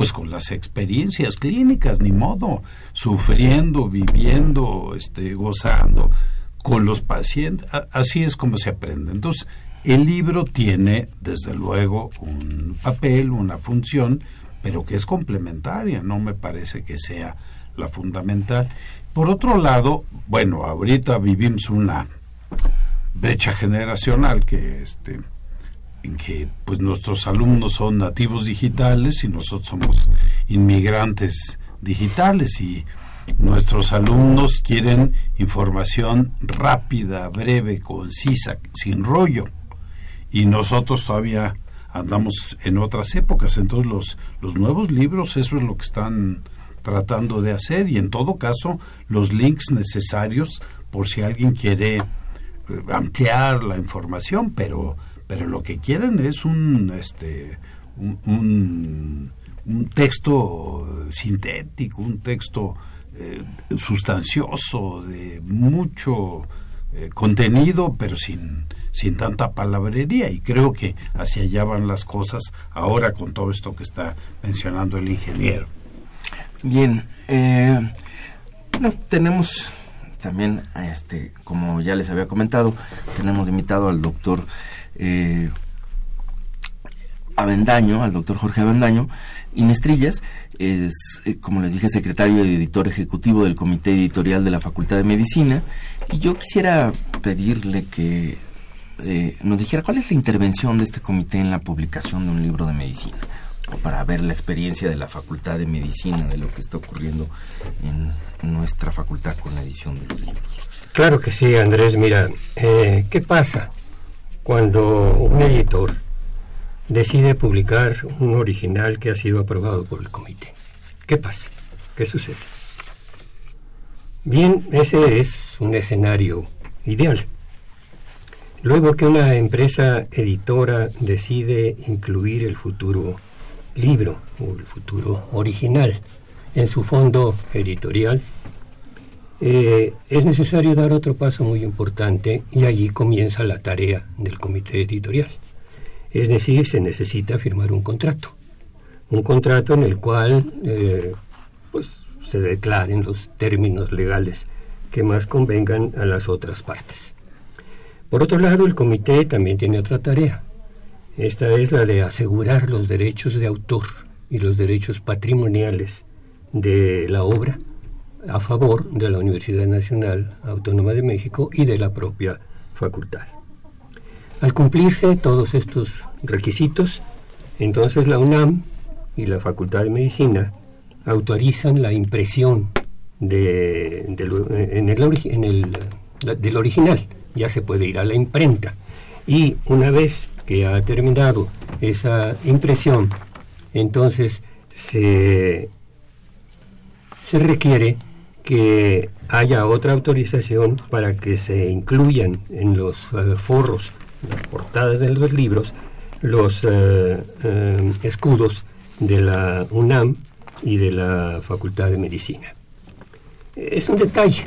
pues con las experiencias clínicas, ni modo, sufriendo, viviendo, este, gozando con los pacientes, así es como se aprende. Entonces, el libro tiene, desde luego, un papel, una función, pero que es complementaria, no me parece que sea la fundamental. Por otro lado, bueno, ahorita vivimos una brecha generacional que este en que pues nuestros alumnos son nativos digitales y nosotros somos inmigrantes digitales y nuestros alumnos quieren información rápida, breve, concisa, sin rollo. Y nosotros todavía andamos en otras épocas. Entonces los, los nuevos libros eso es lo que están tratando de hacer y en todo caso los links necesarios por si alguien quiere eh, ampliar la información pero pero lo que quieren es un este un, texto sintético, un texto eh, sustancioso, de mucho eh, contenido, pero sin, sin tanta palabrería. Y creo que hacia allá van las cosas ahora con todo esto que está mencionando el ingeniero. Bien, eh, tenemos también, este, como ya les había comentado, tenemos invitado al doctor eh, Avendaño, al doctor Jorge Avendaño. Inestrillas es, eh, como les dije, secretario y editor ejecutivo del Comité Editorial de la Facultad de Medicina. Y yo quisiera pedirle que eh, nos dijera cuál es la intervención de este comité en la publicación de un libro de medicina, o para ver la experiencia de la Facultad de Medicina, de lo que está ocurriendo en nuestra facultad con la edición de los libros. Claro que sí, Andrés. Mira, eh, ¿qué pasa? Cuando un editor decide publicar un original que ha sido aprobado por el comité. ¿Qué pasa? ¿Qué sucede? Bien, ese es un escenario ideal. Luego que una empresa editora decide incluir el futuro libro o el futuro original en su fondo editorial, eh, es necesario dar otro paso muy importante y allí comienza la tarea del comité editorial. Es decir, se necesita firmar un contrato. Un contrato en el cual eh, pues, se declaren los términos legales que más convengan a las otras partes. Por otro lado, el comité también tiene otra tarea. Esta es la de asegurar los derechos de autor y los derechos patrimoniales de la obra a favor de la Universidad Nacional Autónoma de México y de la propia facultad. Al cumplirse todos estos requisitos, entonces la UNAM y la Facultad de Medicina autorizan la impresión del original. Ya se puede ir a la imprenta. Y una vez que ha terminado esa impresión, entonces se, se requiere que haya otra autorización para que se incluyan en los eh, forros, las portadas de los libros, los eh, eh, escudos de la UNAM y de la Facultad de Medicina. Es un detalle,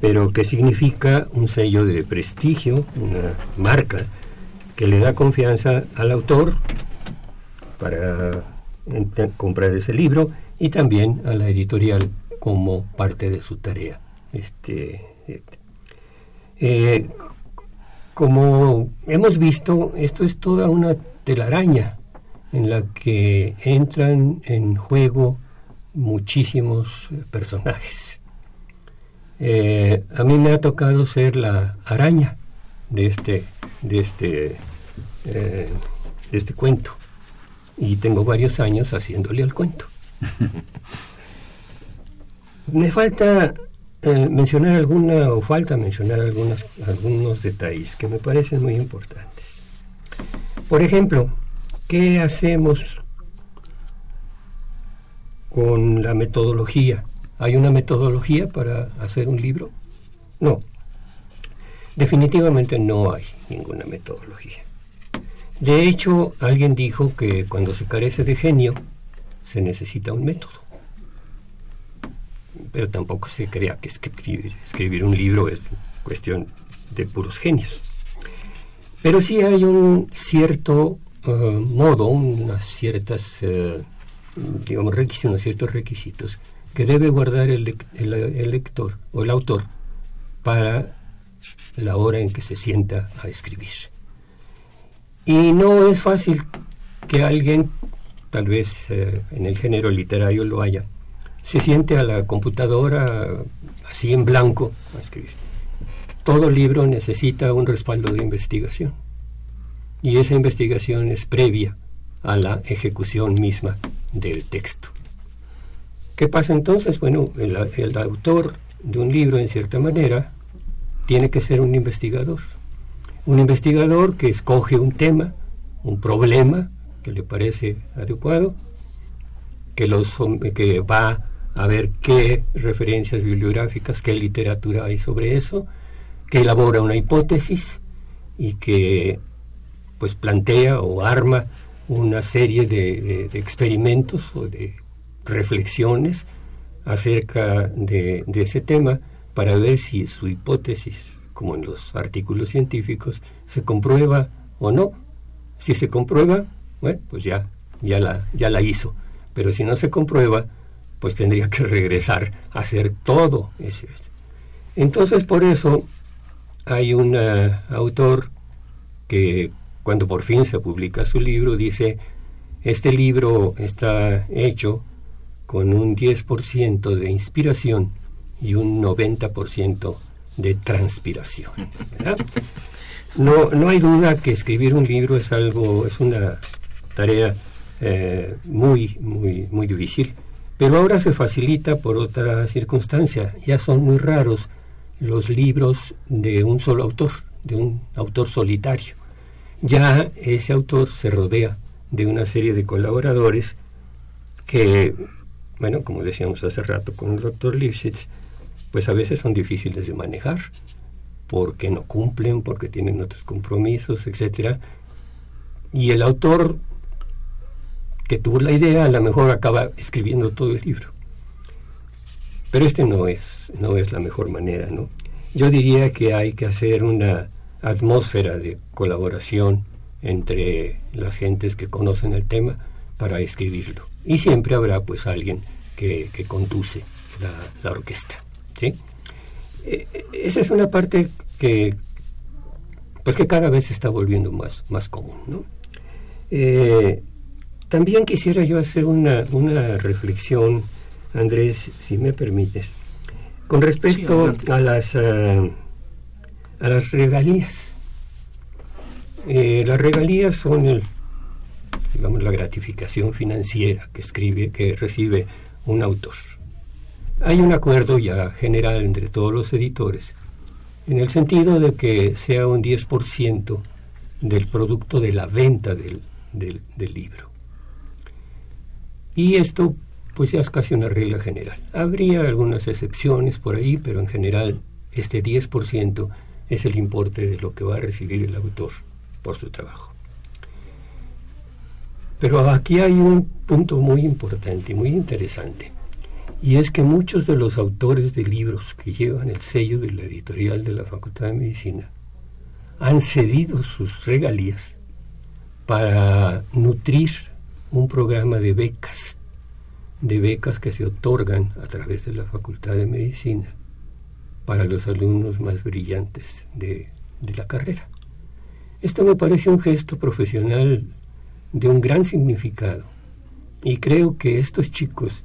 pero que significa un sello de prestigio, una marca que le da confianza al autor para comprar ese libro y también a la editorial como parte de su tarea. Este, eh, como hemos visto, esto es toda una telaraña en la que entran en juego muchísimos personajes. Eh, a mí me ha tocado ser la araña de este, de este, eh, de este cuento y tengo varios años haciéndole al cuento. [laughs] me falta eh, mencionar alguna o falta mencionar algunos, algunos detalles que me parecen muy importantes. Por ejemplo, ¿qué hacemos con la metodología? ¿Hay una metodología para hacer un libro? No. Definitivamente no hay ninguna metodología. De hecho, alguien dijo que cuando se carece de genio, se necesita un método pero tampoco se crea que escribir, escribir un libro es cuestión de puros genios. Pero sí hay un cierto eh, modo, unas ciertas, uh, digamos, requisitos, unos ciertos requisitos que debe guardar el, el, lector o el autor para la hora en que se sienta a escribir. Y no es fácil que alguien, tal vez eh, en el género literario lo haya, se siente a la computadora así en blanco. Todo libro necesita un respaldo de investigación y esa investigación es previa a la ejecución misma del texto. ¿Qué pasa entonces? Bueno, el, el autor de un libro, en cierta manera, tiene que ser un investigador. Un investigador que escoge un tema, un problema que le parece adecuado, que, los, que va a ver qué referencias bibliográficas, qué literatura hay sobre eso, que elabora una hipótesis y que pues plantea o arma una serie de, experimentos o de reflexiones acerca de, de, ese tema para ver si su hipótesis, como en los artículos científicos, se comprueba o no. Si se comprueba, bueno, pues ya, ya, la, ya la hizo. Pero si no se comprueba, pues tendría que regresar a hacer todo ese. Entonces, por eso hay un eh, autor que cuando por fin se publica su libro dice, este libro está hecho con un 10% de inspiración y un 90% de transpiración. No, no hay duda que escribir un libro es algo, es una tarea eh, muy, muy, muy difícil pero ahora se facilita por otra circunstancia. Ya son muy raros los libros de un solo autor, de un autor solitario. Ya ese autor se rodea de una serie de colaboradores que, bueno, como decíamos hace rato con el doctor Lifshitz, pues a veces son difíciles de manejar porque no cumplen, porque tienen otros compromisos, etcétera. Y el autor que tuvo la idea, a lo mejor acaba escribiendo todo el libro. Pero este no es, no es la mejor manera, ¿no? Yo diría que hay que hacer una atmósfera de colaboración entre las gentes que conocen el tema para escribirlo. Y siempre habrá pues alguien que, conduce la, orquesta. ¿sí? E, e, esa es una parte que pues que cada vez se está volviendo más, más común. ¿no? Eh, también quisiera yo hacer una, reflexión, Andrés, si me permites, con respecto a, las, eh, a las regalías. Eh, las regalías son el, digamos, la gratificación financiera que escribe, que recibe un autor. Hay un acuerdo ya general entre todos los editores, en el sentido de que sea un 10% del producto de la venta del, del libro. Y esto pues ya es casi una regla general. Habría algunas excepciones por ahí, pero en general este 10% es el importe de lo que va a recibir el autor por su trabajo. Pero aquí hay un punto muy importante, muy interesante, y es que muchos de los autores de libros que llevan el sello de la editorial de la Facultad de Medicina han cedido sus regalías para nutrir un programa de becas, de becas que se otorgan a través de la Facultad de Medicina para los alumnos más brillantes de, de la carrera. Esto me parece un gesto profesional de un gran significado y creo que estos chicos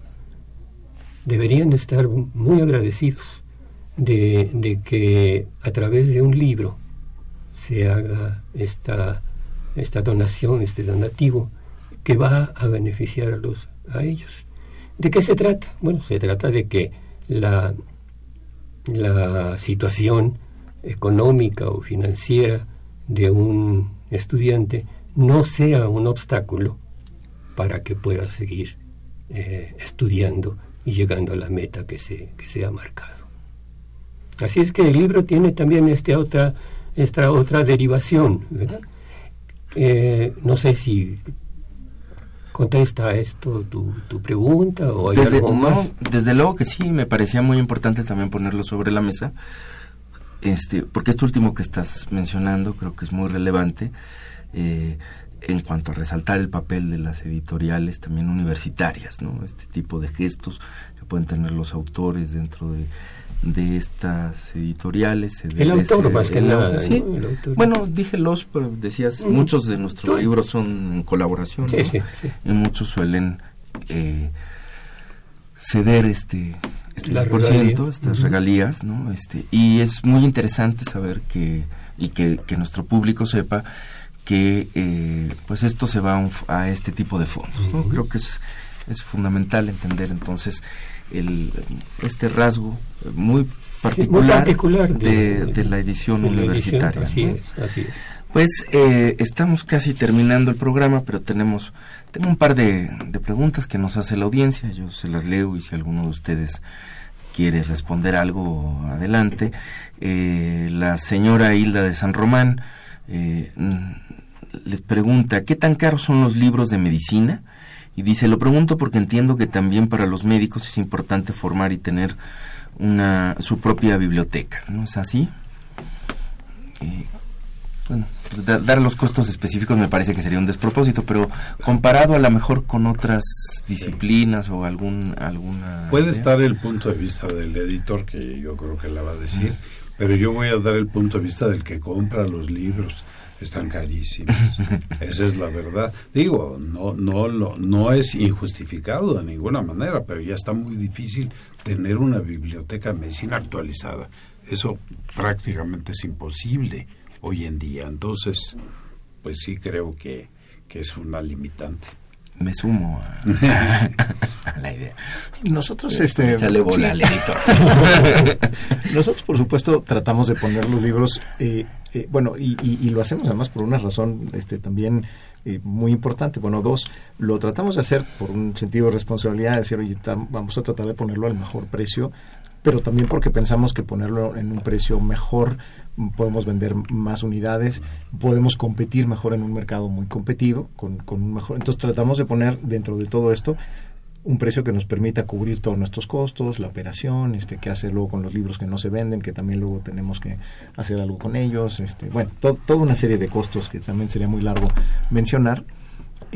deberían estar muy agradecidos de, de que a través de un libro se haga esta esta donación, este donativo, que va a beneficiar a, los, a ellos. ¿De qué se trata? Bueno, se trata de que la, la situación económica o financiera de un estudiante no sea un obstáculo para que pueda seguir eh, estudiando y llegando a la meta que se, que se ha marcado. Así es que el libro tiene también esta otra, esta otra derivación, ¿verdad? Eh, no sé si contesta esto tu, tu pregunta o hay desde, algo más. desde luego que sí, me parecía muy importante también ponerlo sobre la mesa, este, porque esto último que estás mencionando creo que es muy relevante eh, en cuanto a resaltar el papel de las editoriales también universitarias, ¿no? Este tipo de gestos que pueden tener los autores dentro de de estas editoriales. El autor, más que nada. Sí. Bueno, dije los, pero decías, muchos de nuestros libros son en colaboración. Sí, sí, y muchos suelen eh, ceder este, este por ciento, estas regalías, ¿no? Este, y es muy interesante saber que, y que, que nuestro público sepa que eh, pues esto se va a, a este tipo de fondos. ¿no? Creo que es, es fundamental entender entonces el, este rasgo muy particular, de, la edición universitaria. así es, así es. Pues eh, estamos casi terminando el programa, pero tenemos tengo un par de, preguntas que nos hace la audiencia. Yo se las leo y si alguno de ustedes quiere responder algo, adelante. Eh, la señora Hilda de San Román eh, les pregunta, ¿qué tan caros son los libros de medicina? Y dice, lo pregunto porque entiendo que también para los médicos es importante formar y tener una, su propia biblioteca, ¿no es así? Eh, bueno, pues dar los costos específicos me parece que sería un despropósito, pero comparado a lo mejor con otras disciplinas o algún alguna... Puede estar el punto de vista del editor, que yo creo que la va a decir, pero yo voy a dar el punto de vista del que compra los libros están carísimos. [laughs] Esa es la verdad. Digo, no, no, lo, no es injustificado de ninguna manera, pero ya está muy difícil tener una biblioteca de medicina actualizada. Eso prácticamente es imposible hoy en día. Entonces, pues sí creo que, que es una limitante me sumo a, [laughs] la idea. Nosotros, este, [laughs] Nosotros, por supuesto, tratamos de poner los libros, eh, eh, bueno, y, y, lo hacemos además por una razón, este, también eh, muy importante. Bueno, dos, lo tratamos de hacer por un sentido de responsabilidad, de decir, oye, vamos a tratar de ponerlo al mejor precio, pero también porque pensamos que ponerlo en un precio mejor podemos vender más unidades, podemos competir mejor en un mercado muy competido, con, con un mejor. Entonces tratamos de poner dentro de todo esto un precio que nos permita cubrir todos nuestros costos, la operación, este, qué hacer luego con los libros que no se venden, que también luego tenemos que hacer algo con ellos, este, bueno, toda una serie de costos que también sería muy largo mencionar.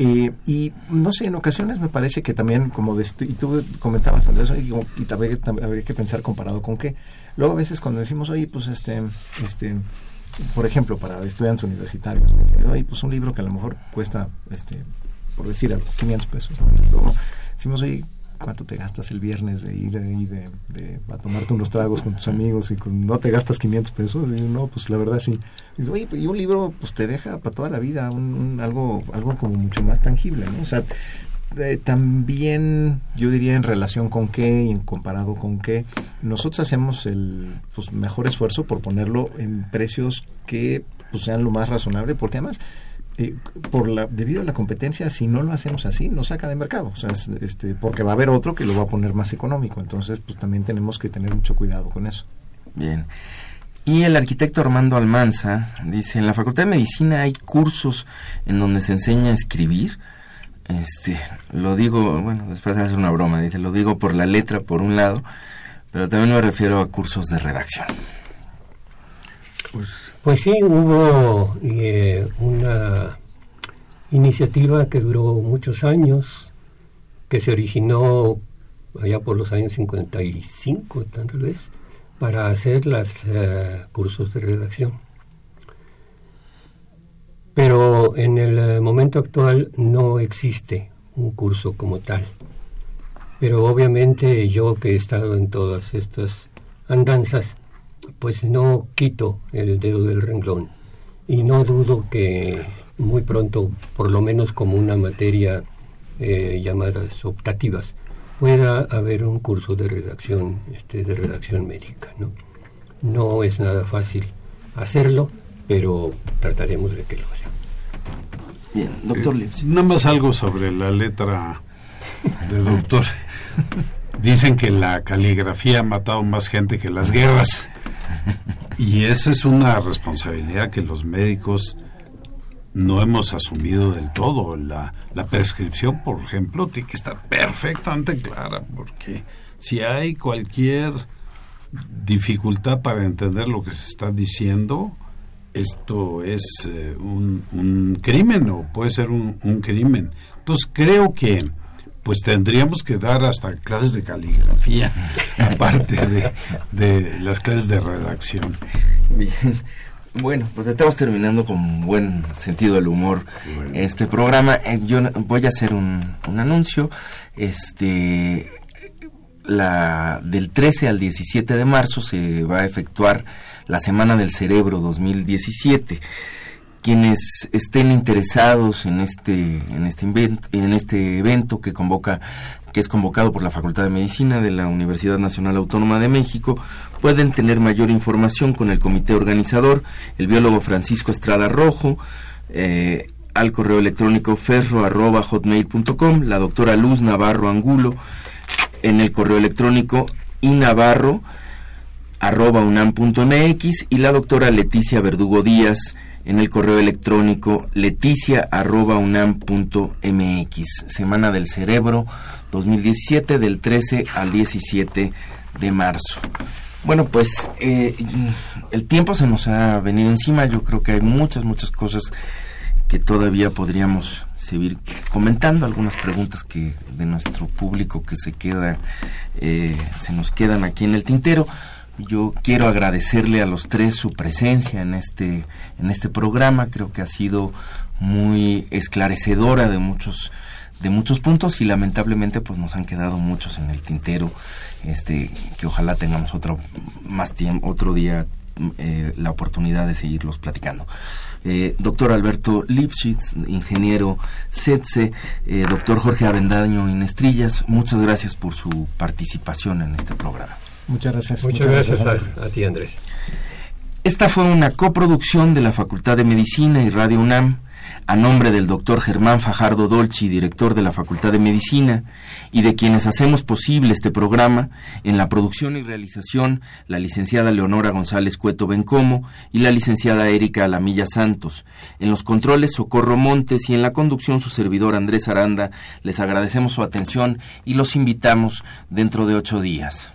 Eh, y no sé, en ocasiones me parece que también, como de, y tú comentabas, Andrés, y, y habría, habría, que pensar comparado con qué. Luego a veces cuando decimos, oye, pues este, este, por ejemplo, para estudiantes universitarios, oye, pues un libro que a lo mejor cuesta, este, por decir algo, 500 pesos. Luego decimos, oye, cuánto te gastas el viernes de ir ahí de, de, a tomarte unos tragos con tus amigos y con, no te gastas 500 pesos no pues la verdad sí oye, y un libro pues te deja para toda la vida un, algo algo como mucho más tangible ¿no? o sea también yo diría en relación con qué y en comparado con qué nosotros hacemos el pues, mejor esfuerzo por ponerlo en precios que pues, sean lo más razonable porque además eh, por la, debido a la competencia, si no lo hacemos así, nos saca de mercado. O sea, este, porque va a haber otro que lo va a poner más económico. Entonces, pues también tenemos que tener mucho cuidado con eso. Bien. Y el arquitecto Armando Almanza dice, en la Facultad de Medicina hay cursos en donde se enseña a escribir. este, lo digo, bueno, después hace una broma, dice, lo digo por la letra, por un lado, pero también me refiero a cursos de redacción. Pues, pues sí, hubo eh, una iniciativa que duró muchos años, que se originó allá por los años 55, tal vez, para hacer los eh, cursos de redacción. Pero en el eh, momento actual no existe un curso como tal. Pero obviamente yo que he estado en todas estas andanzas, pues no quito el dedo del renglón. Y no dudo que muy pronto, por lo menos como una materia eh, llamadas optativas, pueda haber un curso de redacción, este, de redacción médica. ¿no? no es nada fácil hacerlo, pero trataremos de que lo sea. Bien, doctor eh, Nada más algo sobre la letra de doctor. [laughs] Dicen que la caligrafía ha matado más gente que las guerras. [laughs] Y esa es una responsabilidad que los médicos no hemos asumido del todo. La, la prescripción, por ejemplo, tiene que estar perfectamente clara, porque si hay cualquier dificultad para entender lo que se está diciendo, esto es eh, un, crimen o puede ser un, crimen. Entonces creo que pues tendríamos que dar hasta clases de caligrafía, [laughs] aparte de, de las clases de redacción. Bien. Bueno, pues estamos terminando con buen sentido del humor este programa. Eh, yo voy a hacer un, un anuncio. Este, la, del 13 al 17 de marzo se va a efectuar la Semana del Cerebro 2017. Quienes estén interesados en este, en este, en este evento que convoca que es convocado por la Facultad de Medicina de la Universidad Nacional Autónoma de México, pueden tener mayor información con el comité organizador, el biólogo Francisco Estrada Rojo, eh, al correo electrónico ferro.hotmail.com, la doctora Luz Navarro Angulo, en el correo electrónico inavarro arroba unam.mx y la doctora Leticia Verdugo Díaz en el correo electrónico leticia arroba unam.mx. Semana del Cerebro 2017 del 13 al 17 de marzo. Bueno, pues eh, el tiempo se nos ha venido encima. Yo creo que hay muchas, muchas cosas que todavía podríamos seguir comentando algunas preguntas que de nuestro público que se queda eh, se nos quedan aquí en el tintero yo quiero agradecerle a los tres su presencia en este en este programa. Creo que ha sido muy esclarecedora de muchos de muchos puntos y lamentablemente pues nos han quedado muchos en el tintero. Este que ojalá tengamos otro más tiempo otro día eh, la oportunidad de seguirlos platicando. Eh, doctor Alberto Lipschitz, ingeniero CETSE, eh, doctor Jorge Avendaño Inestrillas, muchas gracias por su participación en este programa. Muchas gracias. Muchas, gracias, a, a ti, Andrés. Esta fue una coproducción de la Facultad de Medicina y Radio UNAM a nombre del doctor Germán Fajardo Dolci, director de la Facultad de Medicina, y de quienes hacemos posible este programa, en la producción y realización, la licenciada Leonora González Cueto Bencomo y la licenciada Erika Alamilla Santos. En los controles, Socorro Montes y en la conducción, su servidor Andrés Aranda. Les agradecemos su atención y los invitamos dentro de ocho días.